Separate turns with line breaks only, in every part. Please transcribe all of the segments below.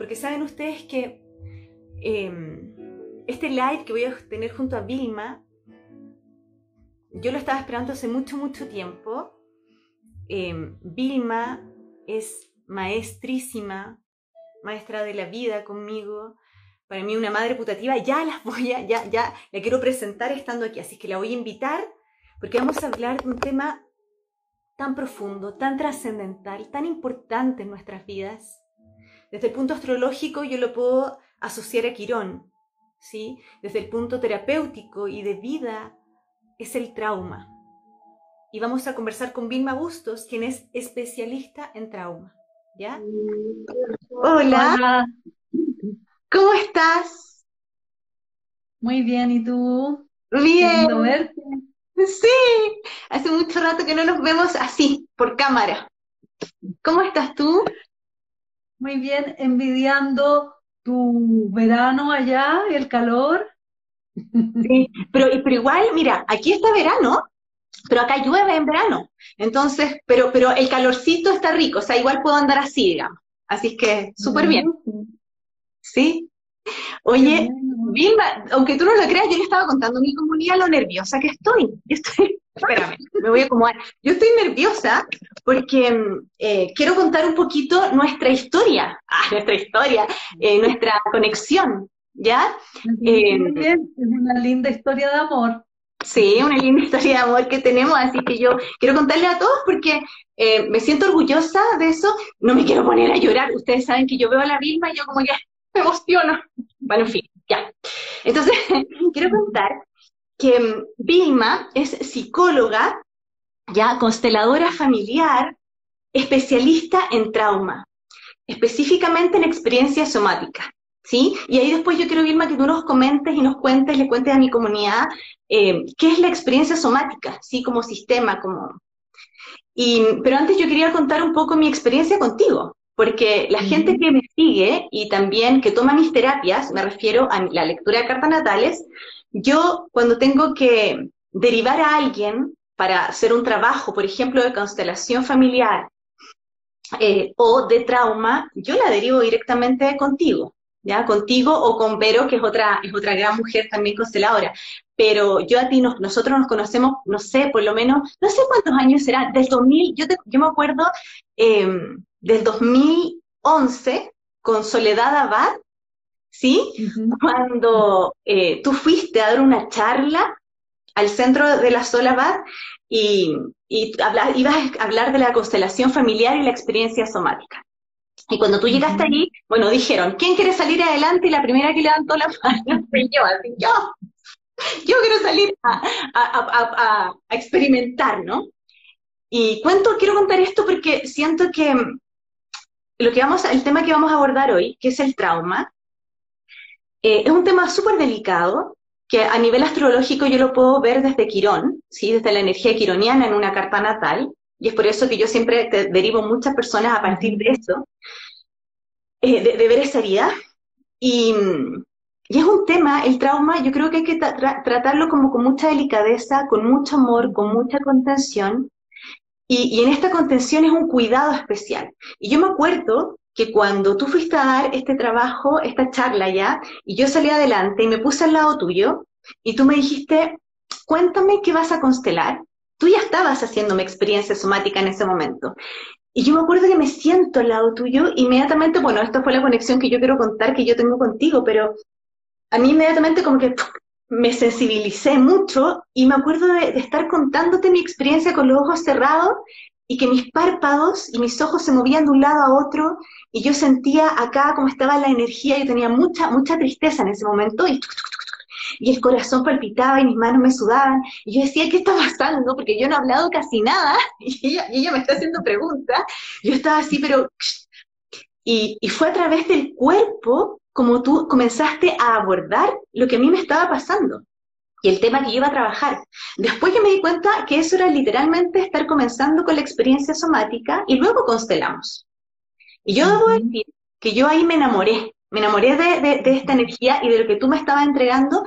porque saben ustedes que em, este live que voy a tener junto a Vilma, yo lo estaba esperando hace mucho, mucho tiempo. Em, Vilma es maestrísima, maestra de la vida conmigo, para mí una madre putativa, ya las voy a, ya, ya, la quiero presentar estando aquí, así que la voy a invitar porque vamos a hablar de un tema tan profundo, tan trascendental, tan importante en nuestras vidas. Desde el punto astrológico yo lo puedo asociar a Quirón, ¿sí? Desde el punto terapéutico y de vida es el trauma. Y vamos a conversar con Vilma Bustos, quien es especialista en trauma. ¿Ya? Hola. ¿Cómo estás?
Muy bien, ¿y tú?
Bien. Sí, hace mucho rato que no nos vemos así, por cámara. ¿Cómo estás tú?
Muy bien, envidiando tu verano allá, el calor.
Sí, pero, pero igual, mira, aquí está verano, pero acá llueve en verano. Entonces, pero, pero el calorcito está rico, o sea, igual puedo andar así, digamos. Así que, súper bien. ¿Sí? Oye, Vilma, aunque tú no lo creas, yo le estaba contando a mi comunidad lo nerviosa que estoy. estoy espérame, me voy a acomodar. Yo estoy nerviosa porque eh, quiero contar un poquito nuestra historia, ah, nuestra historia, eh, nuestra conexión, ¿ya?
Eh, es una linda historia de amor.
Sí, una linda historia de amor que tenemos, así que yo quiero contarle a todos porque me siento orgullosa de eso, no me quiero poner a llorar, ustedes saben que yo veo a la Vilma y yo como ya me emociono. Bueno, en fin, ya. Entonces, quiero contar que mm, Vilma es psicóloga, ya consteladora familiar, especialista en trauma, específicamente en experiencia somática. ¿Sí? Y ahí después yo quiero, Vilma, que tú nos comentes y nos cuentes, le cuentes a mi comunidad eh, qué es la experiencia somática, ¿sí? Como sistema, como... Y, pero antes yo quería contar un poco mi experiencia contigo, porque la gente que me sigue y también que toma mis terapias, me refiero a la lectura de cartas natales, yo cuando tengo que derivar a alguien para hacer un trabajo, por ejemplo, de constelación familiar eh, o de trauma, yo la derivo directamente contigo, ¿ya? Contigo o con Vero, que es otra, es otra gran mujer también consteladora. Pero yo a ti, nosotros nos conocemos, no sé, por lo menos, no sé cuántos años será, del 2000, yo, yo me acuerdo... Eh, del 2011 con Soledad Abad, ¿sí? Cuando eh, tú fuiste a dar una charla al centro de la Sola Abad y, y ibas a hablar de la constelación familiar y la experiencia somática. Y cuando tú llegaste allí, bueno, dijeron, ¿quién quiere salir adelante? Y la primera que levantó la mano fui yo, así, yo, yo quiero salir a, a, a experimentar, ¿no? Y cuento, quiero contar esto porque siento que lo que vamos, el tema que vamos a abordar hoy, que es el trauma, eh, es un tema súper delicado, que a nivel astrológico yo lo puedo ver desde Quirón, ¿sí? desde la energía quironiana en una carta natal, y es por eso que yo siempre te derivo muchas personas a partir de eso, eh, de, ver esa herida. Y, es un tema, el trauma, yo creo que hay que tratarlo como con mucha delicadeza, con mucho amor, con mucha contención, y, en esta contención es un cuidado especial. Y yo me acuerdo que cuando tú fuiste a dar este trabajo, esta charla ya, y yo salí adelante y me puse al lado tuyo, y tú me dijiste, cuéntame qué vas a constelar. Tú ya estabas haciendo mi experiencia somática en ese momento. Y yo me acuerdo que me siento al lado tuyo, inmediatamente, bueno, esta fue la conexión que yo quiero contar que yo tengo contigo, pero a mí inmediatamente como que me sensibilicé mucho y me acuerdo de, estar contándote mi experiencia con los ojos cerrados y que mis párpados y mis ojos se movían de un lado a otro y yo sentía acá como estaba la energía, yo tenía mucha, mucha tristeza en ese momento y, y el corazón palpitaba y mis manos me sudaban y yo decía, ¿qué está pasando? Porque yo no he hablado casi nada y ella, y ella me está haciendo preguntas. Yo estaba así, pero... Y, y fue a través del cuerpo como tú comenzaste a abordar lo que a mí me estaba pasando y el tema que yo iba a trabajar. Después que me di cuenta que eso era literalmente estar comenzando con la experiencia somática y luego constelamos. Y yo debo decir que yo ahí me enamoré, me enamoré de, de, esta energía y de lo que tú me estabas entregando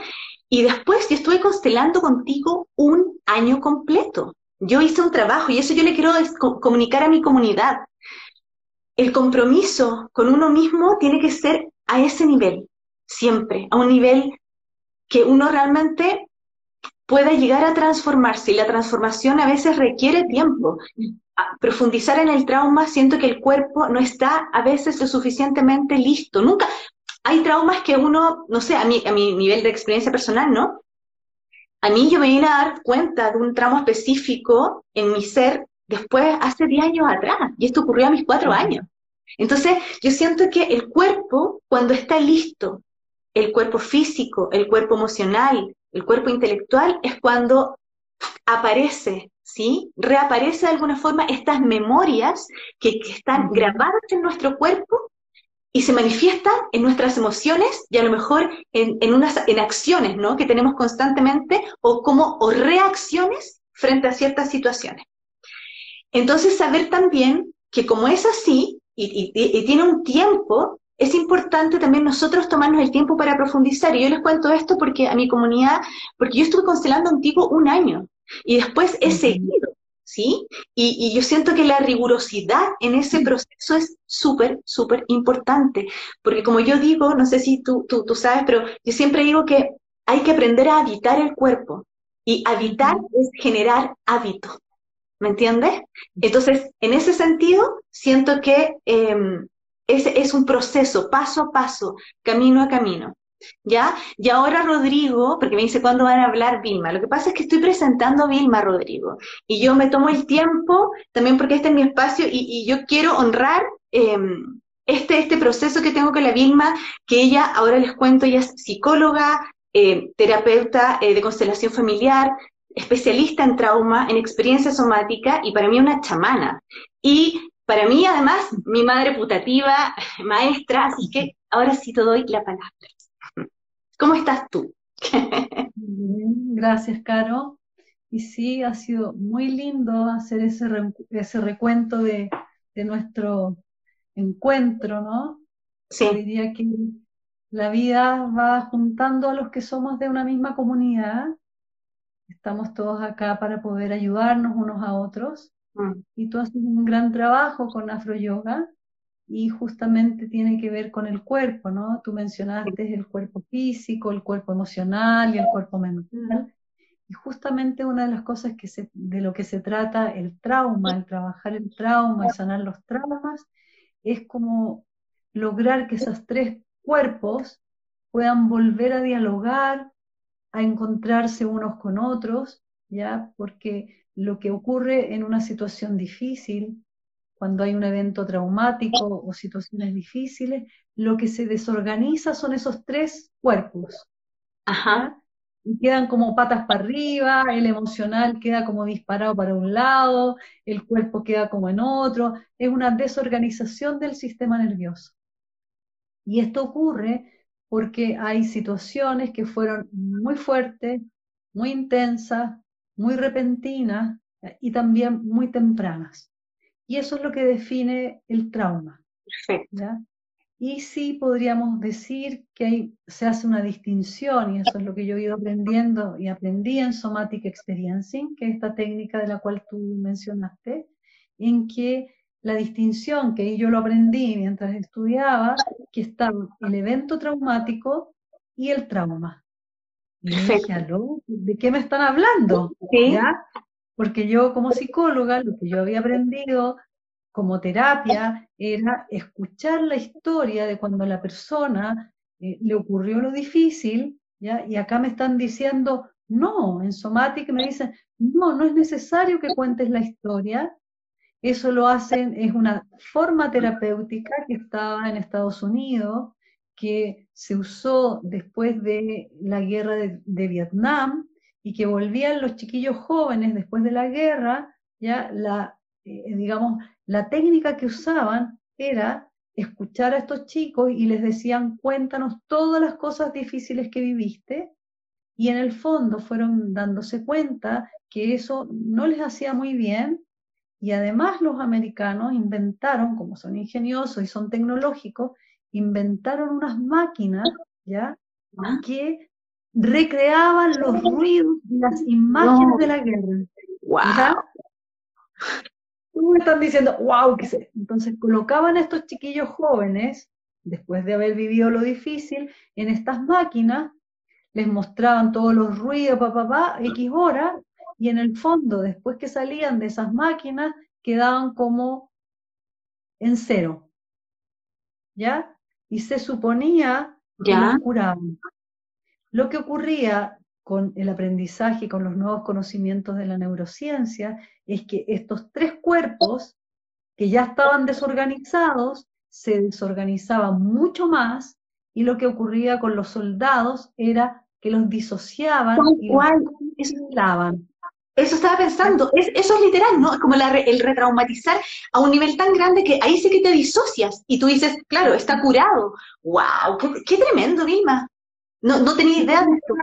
y después yo estuve constelando contigo un año completo. yo hice un trabajo y eso yo le quiero comunicar a mi comunidad. El compromiso con uno mismo tiene que ser a ese nivel, siempre, a un nivel que uno realmente pueda llegar a transformarse y la transformación a veces requiere tiempo. profundizar en el trauma, siento que el cuerpo no está a veces lo suficientemente listo. Nunca. Hay traumas que uno, no sé, a mi, a mi nivel de experiencia personal, ¿no? A mí yo me vine a dar cuenta de un trauma específico en mi ser después, hace 10 años atrás, y esto ocurrió a mis cuatro años. Entonces, yo siento que el cuerpo, cuando está listo, el cuerpo físico, el cuerpo emocional, el cuerpo intelectual, es cuando aparece, ¿sí? Reaparece de alguna forma estas memorias que, están grabadas en nuestro cuerpo y se manifiestan en nuestras emociones y a lo mejor en, en, unas, en acciones, ¿no? Que tenemos constantemente o como o reacciones frente a ciertas situaciones. Entonces, saber también que como es así, y, tiene un tiempo, es importante también nosotros tomarnos el tiempo para profundizar. Y yo les cuento esto porque a mi comunidad, porque yo estuve constelando un tipo un año y después he seguido, ¿sí? Y, yo siento que la rigurosidad en ese proceso es súper, súper importante. Porque como yo digo, no sé si tú, tú, tú sabes, pero yo siempre digo que hay que aprender a habitar el cuerpo. Y habitar es generar hábito. ¿Me entiendes? Entonces, en ese sentido, siento que em, es, un proceso, paso a paso, camino a camino. ¿Ya? Y ahora Rodrigo, porque me dice cuándo van a hablar Vilma. Lo que pasa es que estoy presentando a Vilma Rodrigo. Y yo me tomo el tiempo, también porque este es mi espacio, y, yo quiero honrar em, este, este proceso que tengo con la Vilma, que ella, ahora les cuento, ella es psicóloga, eh, terapeuta eh, de constelación familiar, especialista en trauma, en experiencia somática y para mí una chamana. Y para mí, además, mi madre putativa, maestra, así que ahora sí te doy la palabra. ¿Cómo estás tú?
gracias, Caro. Y sí, ha sido muy lindo hacer ese, ese recuento de, de nuestro encuentro, ¿no?
Sí.
diría que la vida va juntando a los que somos de una misma comunidad Estamos todos acá para poder ayudarnos unos a otros. Mm. Y tú haces un gran trabajo con Afro Yoga y justamente tiene que ver con el cuerpo, ¿no? Tú mencionaste el cuerpo físico, el cuerpo emocional y el cuerpo mental. Y justamente una de las cosas que se, de lo que se trata el trauma, el trabajar el trauma y sanar los traumas, es como lograr que esos tres cuerpos puedan volver a dialogar, a encontrarse unos con otros, ¿ya? Porque lo que ocurre en una situación difícil, cuando hay un evento traumático o situaciones difíciles, lo que se desorganiza son esos tres cuerpos.
Ajá.
Y quedan como patas para arriba, el emocional queda como disparado para un lado, el cuerpo queda como en otro, es una desorganización del sistema nervioso. Y esto ocurre porque hay situaciones que fueron muy fuertes, muy intensas, muy repentinas y también muy tempranas. Y eso es lo que define el trauma. Y sí podríamos decir que se hace una distinción, y eso es lo que yo he ido aprendiendo y aprendí en Somatic Experiencing, que es esta técnica de la cual tú mencionaste, en que la distinción que yo lo aprendí mientras estudiaba, que estaba el evento traumático y el trauma. Y dije, ¿de qué me están hablando? Porque yo como psicóloga, lo que yo había aprendido como terapia era escuchar la historia de cuando a la persona eh, le ocurrió lo difícil, ¿ya? y acá me están diciendo, no, en Somatic me dicen, no, no es necesario que cuentes la historia, eso lo hacen, es una forma terapéutica que estaba en Estados Unidos, que se usó después de la guerra de, Vietnam y que volvían los chiquillos jóvenes después de la guerra, ya la, eh, digamos, la técnica que usaban era escuchar a estos chicos y les decían, cuéntanos todas las cosas difíciles que viviste, y en el fondo fueron dándose cuenta que eso no les hacía muy bien y además los americanos inventaron, como son ingeniosos y son tecnológicos, inventaron unas máquinas, ¿ya? Que recreaban los ruidos y las imágenes de la guerra. me están diciendo, wow, qué sé. Entonces colocaban a estos chiquillos jóvenes, después de haber vivido lo difícil, en estas máquinas, les mostraban todos los ruidos, papá, papá, X horas, y en el fondo, después que salían de esas máquinas, quedaban como en cero. ¿Ya? Y se suponía que ¿Ya? curaban. Lo que ocurría con el aprendizaje y con los nuevos conocimientos de la neurociencia es que estos tres cuerpos que ya estaban desorganizados se desorganizaban mucho más y lo que ocurría con los soldados era que los disociaban y
los Eso estaba pensando, eso es literal, ¿no? Es como el retraumatizar a un nivel tan grande que ahí sí que te disocias y tú dices, claro, está curado. ¡Wow! ¡Qué, tremendo, Vilma! No, no tenía idea de esto.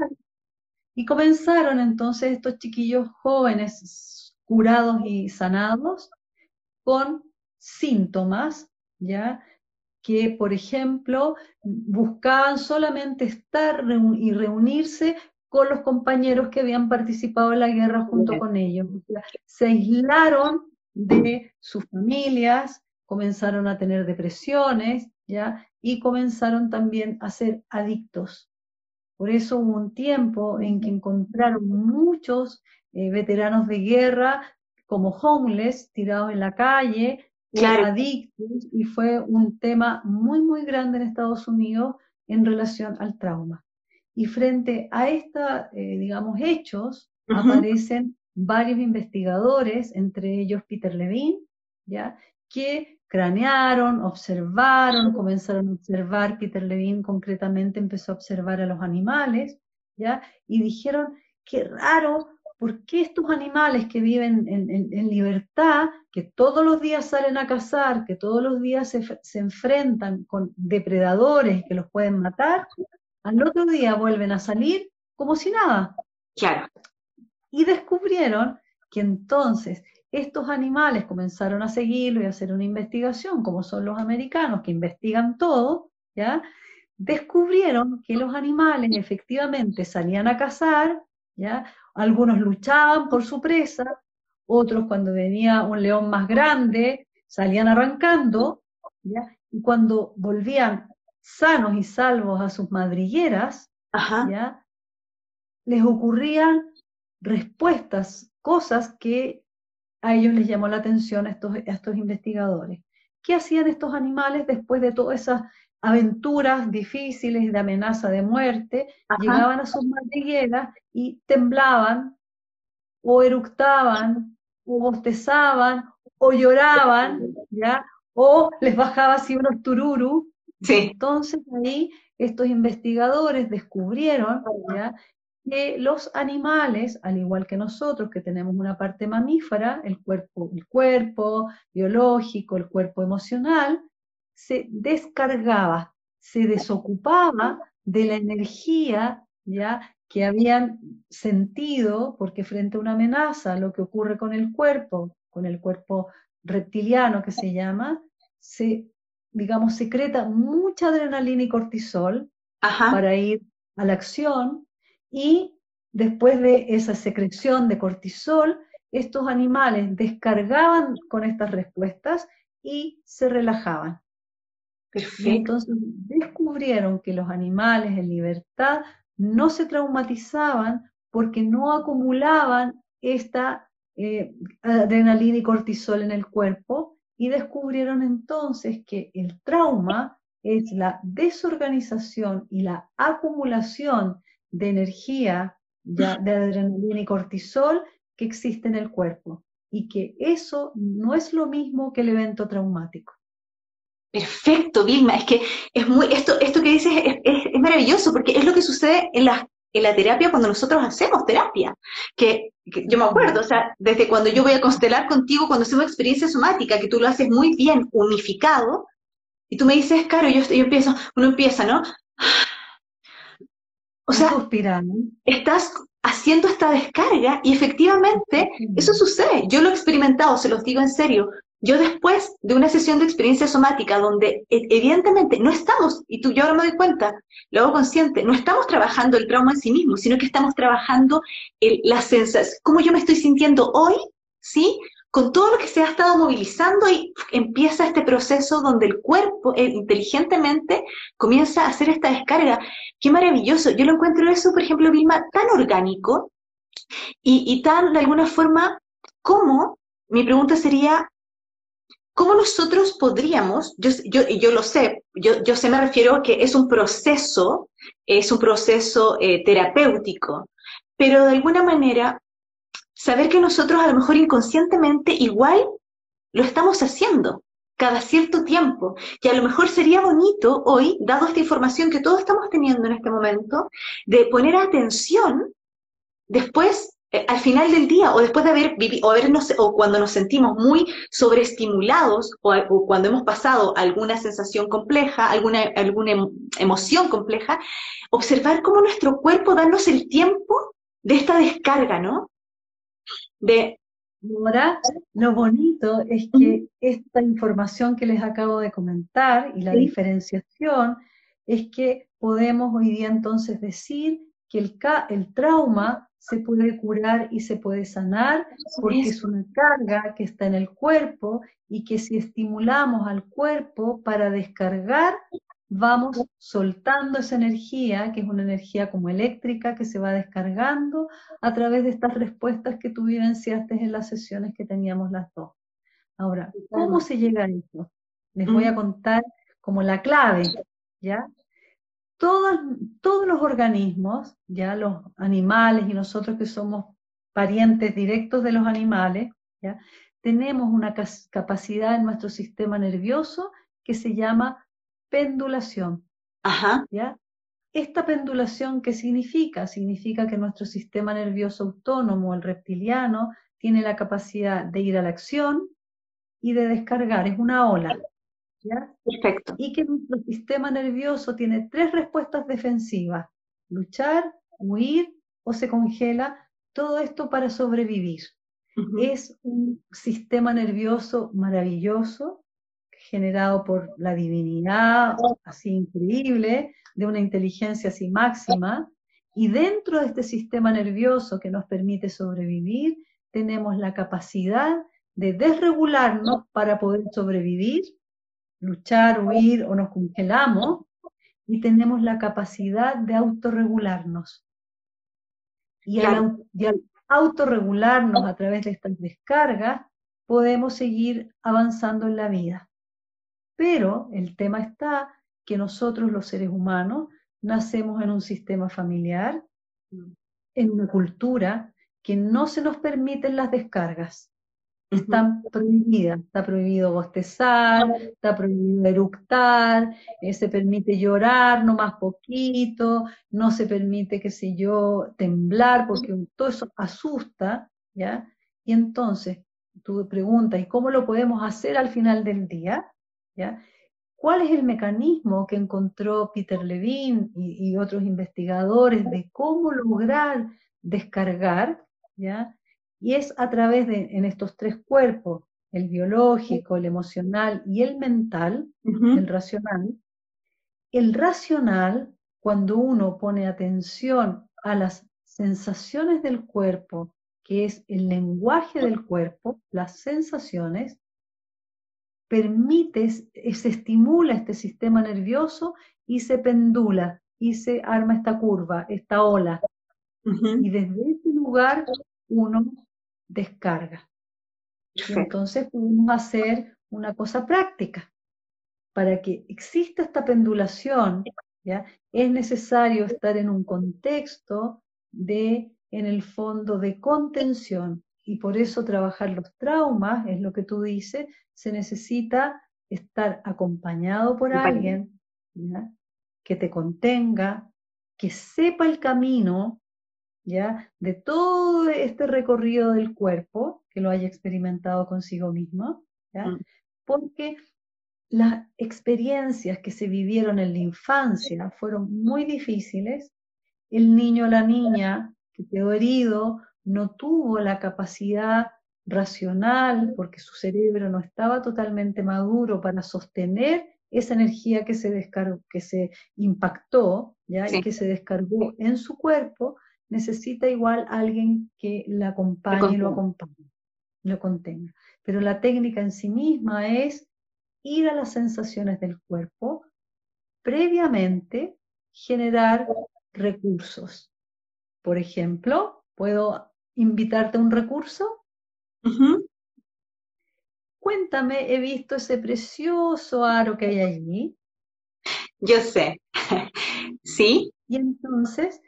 Y comenzaron entonces estos chiquillos jóvenes curados y sanados con síntomas, ¿ya? Que, por ejemplo, buscaban solamente estar y reunirse con los compañeros que habían participado en la guerra junto con ellos. se aislaron de sus familias, comenzaron a tener depresiones, ¿ya? Y comenzaron también a ser adictos por eso hubo un tiempo en que encontraron muchos eh, veteranos de guerra como homeless, tirados en la calle, adictos, y fue un tema muy, muy grande en Estados Unidos en relación al trauma. Y frente a estos, eh, digamos, hechos, aparecen varios investigadores, entre ellos Peter Levine, ¿ya? que cranearon, observaron, comenzaron a observar, Peter Levine concretamente empezó a observar a los animales, ¿ya? Y dijeron, qué raro, ¿por qué estos animales que viven en, libertad, que todos los días salen a cazar, que todos los días se, se enfrentan con depredadores que los pueden matar, al otro día vuelven a salir como si nada?
Claro.
Y descubrieron que entonces estos animales comenzaron a seguirlo y a hacer una investigación, como son los americanos que investigan todo, ¿ya? descubrieron que los animales efectivamente salían a cazar, ¿ya? algunos luchaban por su presa, otros cuando venía un león más grande salían arrancando, ¿ya? y cuando volvían sanos y salvos a sus madrigueras, ¿ya? les ocurrían respuestas, cosas que a ellos les llamó la atención a estos, estos investigadores. ¿Qué hacían estos animales después de todas esas aventuras difíciles de amenaza de muerte? Llegaban a sus madrigueras y temblaban, o eructaban, o bostezaban, o lloraban, ¿ya? O les bajaba así unos tururu. Entonces ahí estos investigadores descubrieron que los animales, al igual que nosotros, que tenemos una parte mamífera, el cuerpo, el cuerpo biológico, el cuerpo emocional, se descargaba, se desocupaba de la energía ya que habían sentido, porque frente a una amenaza, lo que ocurre con el cuerpo, con el cuerpo reptiliano que se llama, se, digamos, secreta mucha adrenalina y cortisol para ir a la acción, y después de esa secreción de cortisol, estos animales descargaban con estas respuestas y se relajaban. entonces descubrieron que los animales en libertad no se traumatizaban porque no acumulaban esta eh, adrenalina y cortisol en el cuerpo y descubrieron entonces que el trauma es la desorganización y la acumulación de energía, de, adrenalina y cortisol que existe en el cuerpo y que eso no es lo mismo que el evento traumático.
Perfecto, Vilma, es que es muy, esto, esto que dices es, maravilloso porque es lo que sucede en la, en la terapia cuando nosotros hacemos terapia. Que, yo me acuerdo, o sea, desde cuando yo voy a constelar contigo, cuando hacemos experiencia somática, que tú lo haces muy bien, unificado, y tú me dices, claro, yo, yo empiezo, uno empieza, ¿no? O sea, estás haciendo esta descarga y efectivamente eso sucede. Yo lo he experimentado, se los digo en serio. Yo después de una sesión de experiencia somática donde e, evidentemente no estamos, y tú yo ahora me doy cuenta, lo hago consciente, no estamos trabajando el trauma en sí mismo, sino que estamos trabajando el, la sensación, cómo yo me estoy sintiendo hoy, ¿sí? con todo lo que se ha estado movilizando y empieza este proceso donde el cuerpo eh, inteligentemente comienza a hacer esta descarga. Qué maravilloso. Yo lo encuentro eso, por ejemplo, Vilma, tan orgánico y, y tan, de alguna forma, como, mi pregunta sería, ¿cómo nosotros podríamos, yo, yo, yo lo sé, yo, yo sé, me refiero a que es un proceso, es un proceso eh, terapéutico, pero de alguna manera saber que nosotros a lo mejor inconscientemente igual lo estamos haciendo cada cierto tiempo, que a lo mejor sería bonito hoy, dado esta información que todos estamos teniendo en este momento, de poner atención después eh, al final del día o después de haber vivido, o, o cuando nos sentimos muy sobreestimulados o, o, cuando hemos pasado alguna sensación compleja, alguna, alguna em, emoción compleja, observar cómo nuestro cuerpo darnos el tiempo de esta descarga, ¿no?
De... Ahora, lo bonito es que esta información que les acabo de comentar y la diferenciación es que podemos hoy día entonces decir que el, el trauma se puede curar y se puede sanar porque es una carga que está en el cuerpo y que si estimulamos al cuerpo para descargar, vamos soltando esa energía, que es una energía como eléctrica que se va descargando a través de estas respuestas que tú vivenciaste en las sesiones que teníamos las dos. Ahora, ¿cómo se llega a eso? Les voy a contar como la clave, ¿ya? Todos, todos los organismos, ya los animales y nosotros que somos parientes directos de los animales, ¿ya? tenemos una capacidad en nuestro sistema nervioso que se llama pendulación.
Ajá.
¿ya? Esta pendulación, ¿qué significa? Significa que nuestro sistema nervioso autónomo, el reptiliano, tiene la capacidad de ir a la acción y de descargar, es una ola.
Perfecto.
Y que nuestro sistema nervioso tiene tres respuestas defensivas, luchar, huir o se congela, todo esto para sobrevivir. Es un sistema nervioso maravilloso, generado por la divinidad, así increíble, de una inteligencia así máxima, y dentro de este sistema nervioso que nos permite sobrevivir, tenemos la capacidad de desregularnos para poder sobrevivir luchar, huir o nos congelamos y tenemos la capacidad de autorregularnos. Y, al, autorregularnos a través de estas descargas, podemos seguir avanzando en la vida. Pero el tema está que nosotros los seres humanos nacemos en un sistema familiar, en una cultura que no se nos permiten las descargas están prohibidas. Está prohibido bostezar, está prohibido eructar, eh, se permite llorar no más poquito, no se permite, qué sé yo, temblar, porque todo eso asusta, ¿ya? Y entonces, tú preguntas, ¿y cómo lo podemos hacer al final del día? ¿Ya? ¿Cuál es el mecanismo que encontró Peter Levine y, y otros investigadores de cómo lograr descargar, ¿ya? Y es a través de, en estos tres cuerpos, el biológico, el emocional y el mental, el racional, el racional, cuando uno pone atención a las sensaciones del cuerpo, que es el lenguaje del cuerpo, las sensaciones, permite, se estimula este sistema nervioso y se pendula y se arma esta curva, esta ola. Y desde ese lugar uno descarga. entonces podemos hacer una cosa práctica. Para que exista esta pendulación, ¿ya? es necesario estar en un contexto de, en el fondo, de contención. Y por eso trabajar los traumas, es lo que tú dices, se necesita estar acompañado por alguien que te contenga, que sepa el camino ¿ya? De todo este recorrido del cuerpo, que lo haya experimentado consigo mismo, ¿ya? Mm. Porque las experiencias que se vivieron en la infancia fueron muy difíciles. El niño o la niña que quedó herido no tuvo la capacidad racional porque su cerebro no estaba totalmente maduro para sostener esa energía que se descargó, que se impactó, ¿ya? y que se descargó en su cuerpo necesita igual alguien que la acompañe y lo acompañe. lo contenga. Pero la técnica en sí misma es ir a las sensaciones del cuerpo, previamente generar recursos. Por ejemplo, ¿puedo invitarte a un recurso? Cuéntame, he visto ese precioso aro que hay allí.
Yo sé. ¿Sí?
Y entonces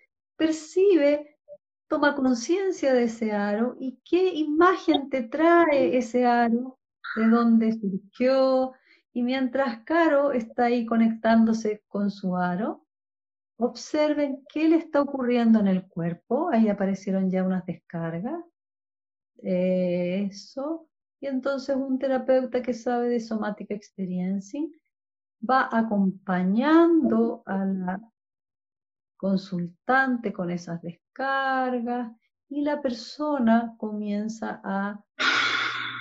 percibe, toma conciencia de ese aro y qué imagen te trae ese aro, de dónde surgió. Y mientras Caro está ahí conectándose con su aro, observen qué le está ocurriendo en el cuerpo. Ahí aparecieron ya unas descargas. Eso. Y entonces un terapeuta que sabe de somatic experiencing va acompañando a la consultante con esas descargas y la persona comienza a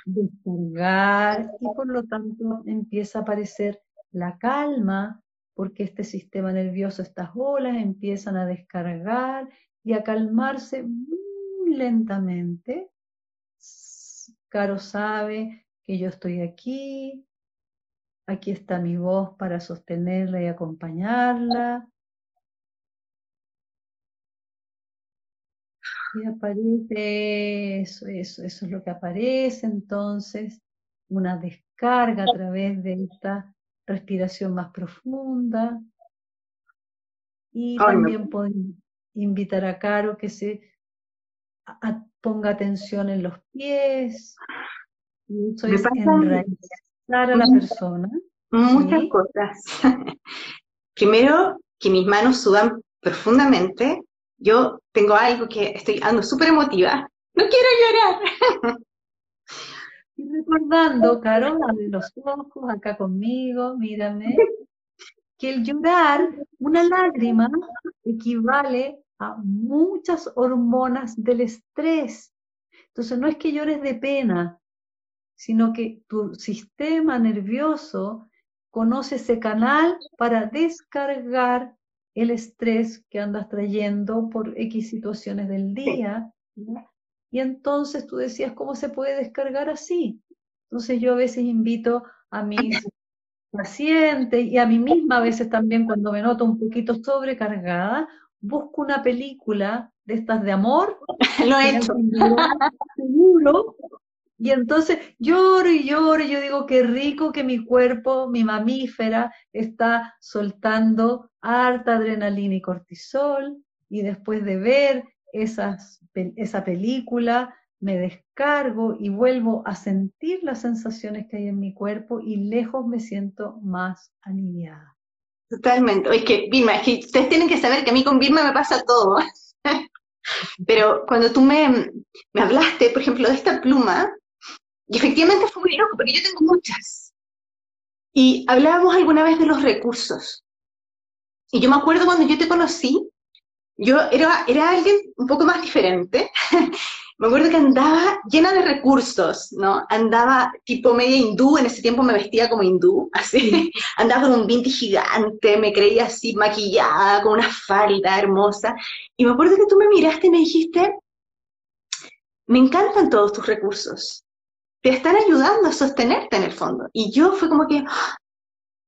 descargar y por lo tanto empieza a aparecer la calma porque este sistema nervioso, estas olas empiezan a descargar y a calmarse muy lentamente. Caro sabe que yo estoy aquí, aquí está mi voz para sostenerla y acompañarla. Y aparece eso, eso, eso es lo que aparece entonces, una descarga a través de esta respiración más profunda. Y también puedo invitar a Caro que se ponga atención en los pies. Y eso es enraizar a la persona.
Muchas cosas. Primero, que mis manos sudan profundamente yo tengo algo que estoy ando súper emotiva, no quiero llorar.
Y recordando, Carol, de los ojos acá conmigo, mírame, que el llorar, una lágrima, equivale a muchas hormonas del estrés. Entonces no es que llores de pena, sino que tu sistema nervioso conoce ese canal para descargar el estrés que andas trayendo por X situaciones del día. Y entonces tú decías, ¿cómo se puede descargar así? Entonces yo a veces invito a mis pacientes y a mí misma a veces también cuando me noto un poquito sobrecargada, busco una película de estas de amor.
Lo he hecho.
Y entonces lloro y lloro y yo digo, qué rico que mi cuerpo, mi mamífera, está soltando harta adrenalina y cortisol. Y después de ver esas, esa película, me descargo y vuelvo a sentir las sensaciones que hay en mi cuerpo y lejos me siento más aliviada.
Totalmente. Es que, Vilma, es que ustedes tienen que saber que a mí con Vilma me pasa todo. Pero cuando tú me, me hablaste, por ejemplo, de esta pluma, y efectivamente fue muy loco, porque yo tengo muchas. Y hablábamos alguna vez de los recursos. Y yo me acuerdo cuando yo te conocí, yo era, era alguien un poco más diferente. me acuerdo que andaba llena de recursos, ¿no? Andaba tipo media hindú, en ese tiempo me vestía como hindú, así. andaba con un vinti gigante, me creía así maquillada, con una falda hermosa. Y me acuerdo que tú me miraste y me dijiste, me encantan todos tus recursos te están ayudando a sostenerte en el fondo. Y yo fue como que ¡ah!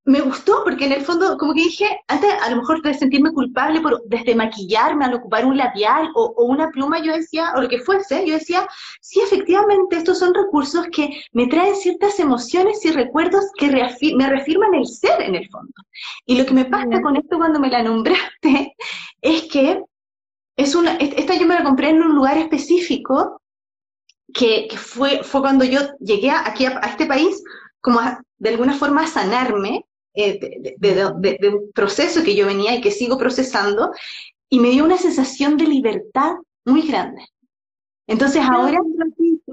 me gustó, porque en el fondo, como que dije, antes a lo mejor de sentirme culpable por desde maquillarme al ocupar un labial o, una pluma, yo decía, o lo que fuese, yo decía, sí, efectivamente, estos son recursos que me traen ciertas emociones y recuerdos que me reafirman el ser en el fondo. Y lo que me pasa con esto cuando me la nombraste es que es una, esta yo me la compré en un lugar específico que, fue, fue cuando yo llegué aquí a, este país como de alguna forma a sanarme eh, de, un proceso que yo venía y que sigo procesando, y me dio una sensación de libertad muy grande. Entonces ahora...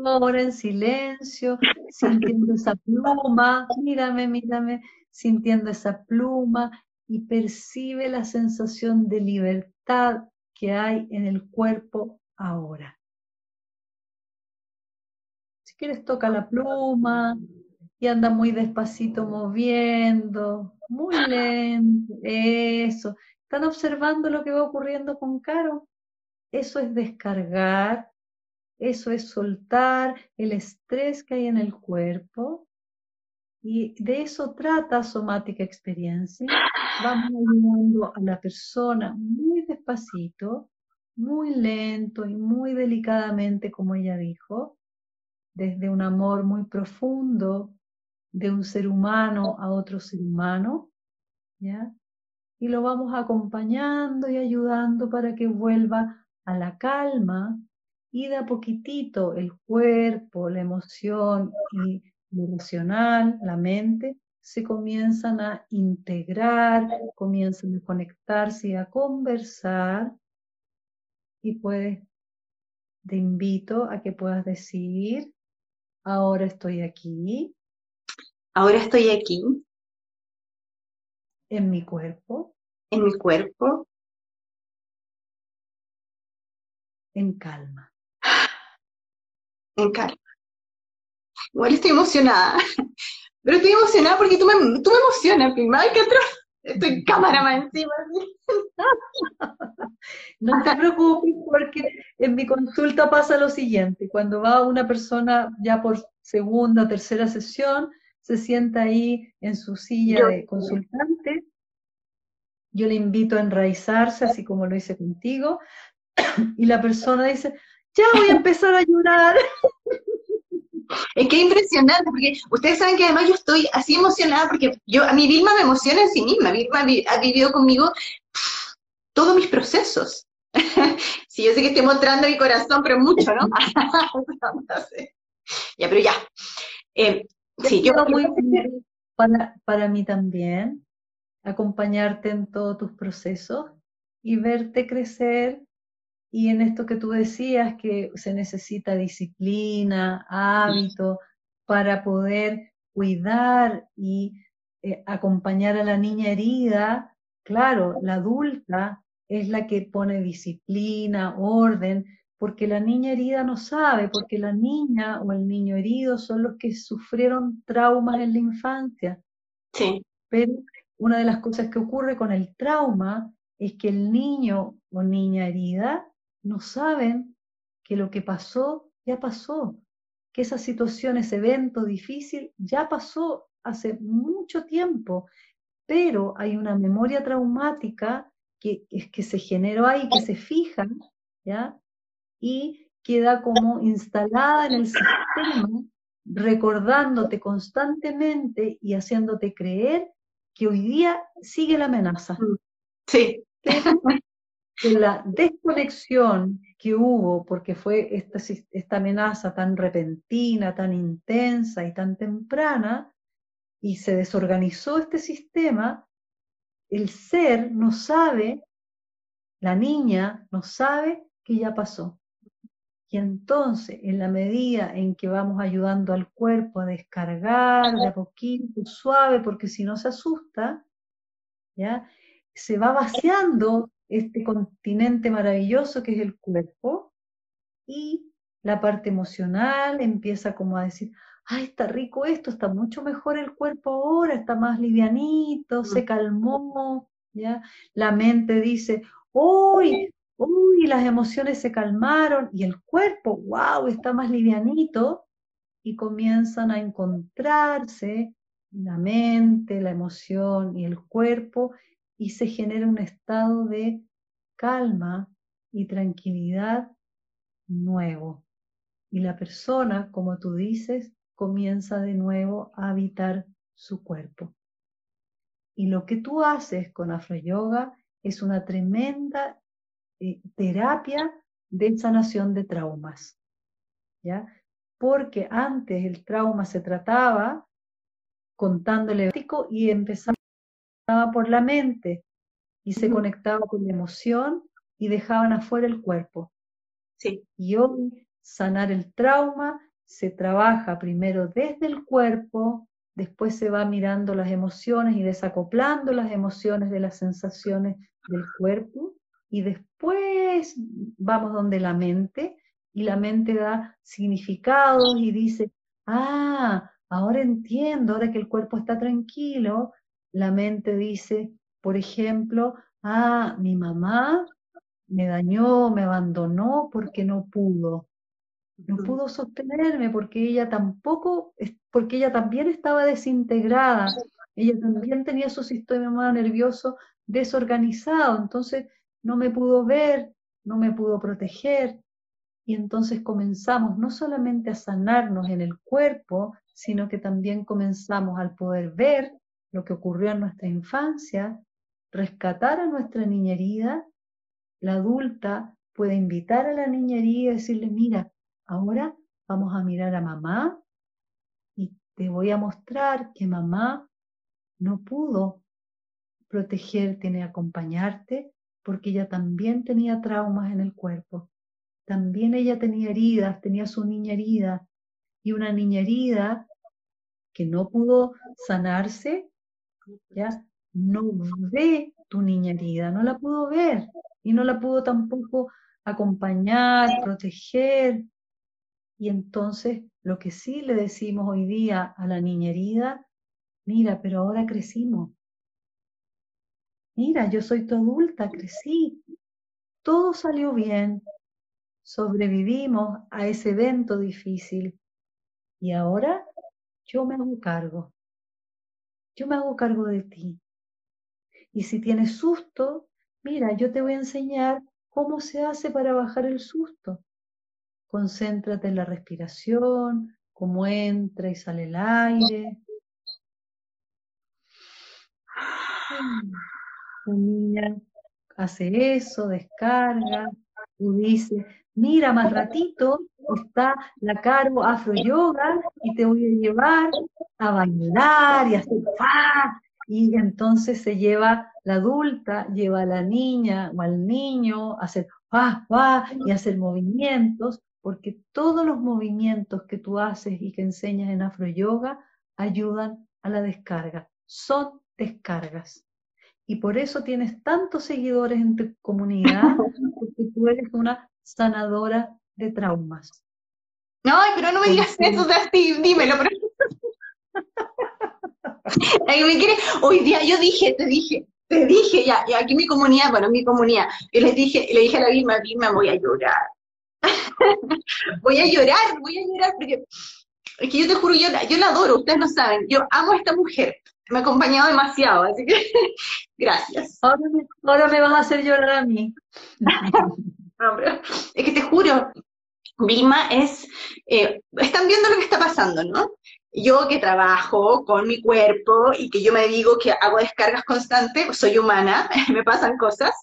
Ahora en silencio, sintiendo esa pluma, mírame, mírame, sintiendo esa pluma y percibe la sensación de libertad que hay en el cuerpo ahora quieres toca la pluma y anda muy despacito moviendo, muy lento, eso. ¿Están observando lo que va ocurriendo con Caro? Eso es descargar Eso es soltar el estrés que hay en el cuerpo. Y de eso trata somática experiencia. Vamos ayudando a la persona muy despacito, muy lento y muy delicadamente, como ella dijo, desde un amor muy profundo de un ser humano a otro ser humano, ¿ya? Y lo vamos acompañando y ayudando para que vuelva a la calma y de a poquitito el cuerpo, la emoción y lo emocional, la mente, se comienzan a integrar, comienzan a conectarse y a conversar y puedes, te invito a que puedas decir, ahora estoy aquí.
Ahora estoy aquí.
En mi cuerpo.
En mi cuerpo.
En calma.
En calma. Igual estoy emocionada. Pero estoy emocionada porque tú me, tú me emocionas, prima. que atrás. Estoy en cámara más encima.
No te preocupes porque en mi consulta pasa lo siguiente. Cuando va una persona ya por segunda o tercera sesión, se sienta ahí en su silla de consultante. Yo le invito a enraizarse, así como lo hice contigo. Y la persona dice, ya voy a empezar a llorar.
Es que es impresionante, porque ustedes saben que además yo estoy así emocionada, porque yo a mi Vilma me emociona en sí misma. Vilma ha vivido conmigo todos mis procesos. sí, yo sé que estoy mostrando mi corazón, pero mucho, ¿no? ya, pero ya.
Eh, sí, yo muy para, para mí también acompañarte en todos tus procesos y verte crecer y en esto que tú decías, que se necesita disciplina, hábito, para poder cuidar y eh, acompañar a la niña herida, claro, la adulta es la que pone disciplina, orden, porque la niña herida no sabe, porque la niña o el niño herido son los que sufrieron traumas en la infancia.
Sí.
Pero una de las cosas que ocurre con el trauma es que el niño o niña herida no saben que lo que pasó ya pasó, que esa situación, ese evento difícil ya pasó hace mucho tiempo, pero hay una memoria traumática que, que se generó ahí, que se fija, ¿ya? Y queda como instalada en el sistema, recordándote constantemente y haciéndote creer que hoy día sigue la amenaza.
Sí
la desconexión que hubo, porque fue esta, amenaza tan repentina, tan intensa y tan temprana, y se desorganizó este sistema, el ser no sabe, la niña no sabe que ya pasó. Y entonces, en la medida en que vamos ayudando al cuerpo a descargar de a poquito, suave, porque si no se asusta, ¿ya? se va vaciando este continente maravilloso que es el cuerpo y la parte emocional empieza como a decir, ay, está rico esto, está mucho mejor el cuerpo ahora, está más livianito, se calmó, ¿ya? La mente dice, uy, uy, las emociones se calmaron y el cuerpo, wow, está más livianito y comienzan a encontrarse la mente, la emoción y el cuerpo y se genera un estado de calma y tranquilidad nuevo. Y la persona, como tú dices, comienza de nuevo a habitar su cuerpo. Y lo que tú haces con Afro-Yoga es una tremenda eh, terapia de sanación de traumas. ¿Ya? Porque antes el trauma se trataba contándole y empezaba por la mente y se conectaba con la emoción y dejaban afuera el cuerpo.
Sí.
Y hoy sanar el trauma se trabaja primero desde el cuerpo, después se va mirando las emociones y desacoplando las emociones de las sensaciones del cuerpo y después vamos donde la mente y la mente da significados y dice, ah, ahora entiendo, ahora que el cuerpo está tranquilo, la mente dice, por ejemplo, ah, mi mamá me dañó, me abandonó porque no pudo. no pudo sostenerme porque ella tampoco, porque ella también estaba desintegrada, ella también tenía su sistema nervioso desorganizado, entonces no me pudo ver, no me pudo proteger. Y entonces comenzamos no solamente a sanarnos en el cuerpo, sino que también comenzamos al poder ver lo que ocurrió en nuestra infancia, rescatar a nuestra niña herida, la adulta puede invitar a la niña herida y decirle, mira, ahora vamos a mirar a mamá y te voy a mostrar que mamá no pudo protegerte ni acompañarte porque ella también tenía traumas en el cuerpo. También ella tenía heridas, tenía su niña herida y una niña herida que no pudo sanarse, ya no ve tu niña herida, no la pudo ver y no la pudo tampoco acompañar, proteger. Y entonces lo que sí le decimos hoy día a la niña herida, mira, pero ahora crecimos. Mira, yo soy tu adulta, crecí. Todo salió bien. Sobrevivimos a ese evento difícil. Y ahora yo me hago cargo. Yo me hago cargo de ti. Y si tienes susto, mira, yo te voy a enseñar cómo se hace para bajar el susto. Concéntrate en la respiración, cómo entra y sale el aire. La niña hace eso, descarga, y dice, mira, más ratito está la Caro Afro Yoga y te voy a llevar a bailar y a hacer fa. Y entonces se lleva la adulta, lleva a la niña o al niño a hacer fa, fa y hacer movimientos, porque todos los movimientos que tú haces y que enseñas en Afro Yoga ayudan a la descarga. Son descargas. Y por eso tienes tantos seguidores en tu comunidad, porque tú eres una sanadora de traumas.
No, pero no me digas eso, Steve, dímelo. Pero... Hoy día yo dije, te dije, te dije ya, y aquí mi comunidad, bueno, mi comunidad, yo les dije, le dije a la misma, Vilma, voy a llorar. voy a llorar, voy a llorar, porque es que yo te juro, yo, yo la adoro, ustedes no saben, yo amo a esta mujer, me ha acompañado demasiado, así que gracias.
Ahora me, vas a hacer llorar a mí.
es que te juro, Vilma es, eh, están viendo lo que está pasando, ¿no? Yo que trabajo con mi cuerpo y que yo me digo que hago descargas constantes, soy humana, me pasan cosas,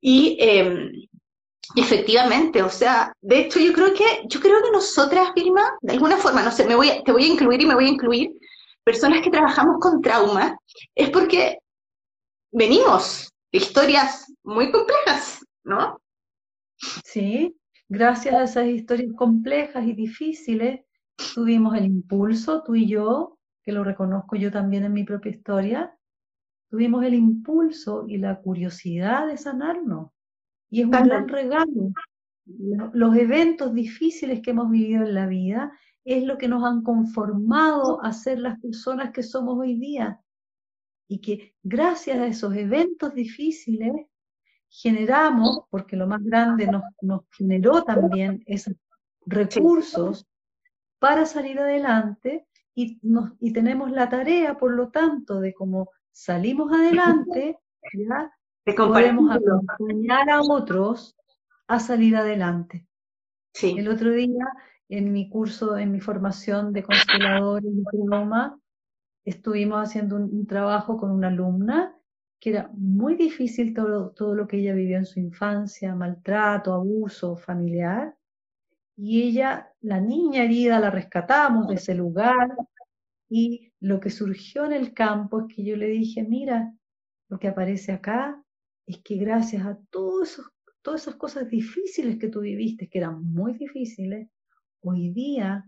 y em, efectivamente, o sea, de hecho yo creo que, yo creo que nosotras, Vilma, de alguna forma, no sé, me voy te voy a incluir y me voy a incluir, personas que trabajamos con trauma, es porque venimos de historias muy complejas, ¿no?
Sí, gracias a esas historias complejas y difíciles, tuvimos el impulso, tú y yo, que lo reconozco yo también en mi propia historia, tuvimos el impulso y la curiosidad de sanarnos. Y es un gran regalo. Los eventos difíciles que hemos vivido en la vida es lo que nos han conformado a ser las personas que somos hoy día. Y que gracias a esos eventos difíciles generamos, porque lo más grande nos, nos generó también esos recursos para salir adelante y, nos, y tenemos la tarea, por lo tanto, de cómo salimos adelante, ¿ya? podemos acompañar a otros a salir adelante. Sí. El otro día en mi curso, en mi formación de consteladores y trauma, estuvimos haciendo un, trabajo con una alumna que era muy difícil todo, todo lo que ella vivió en su infancia, maltrato, abuso familiar. Y ella, la niña herida, la rescatamos de ese lugar. Y lo que surgió en el campo es que yo le dije, mira, lo que aparece acá es que gracias a todos todas esas cosas difíciles que tú viviste, que eran muy difíciles, Hoy día,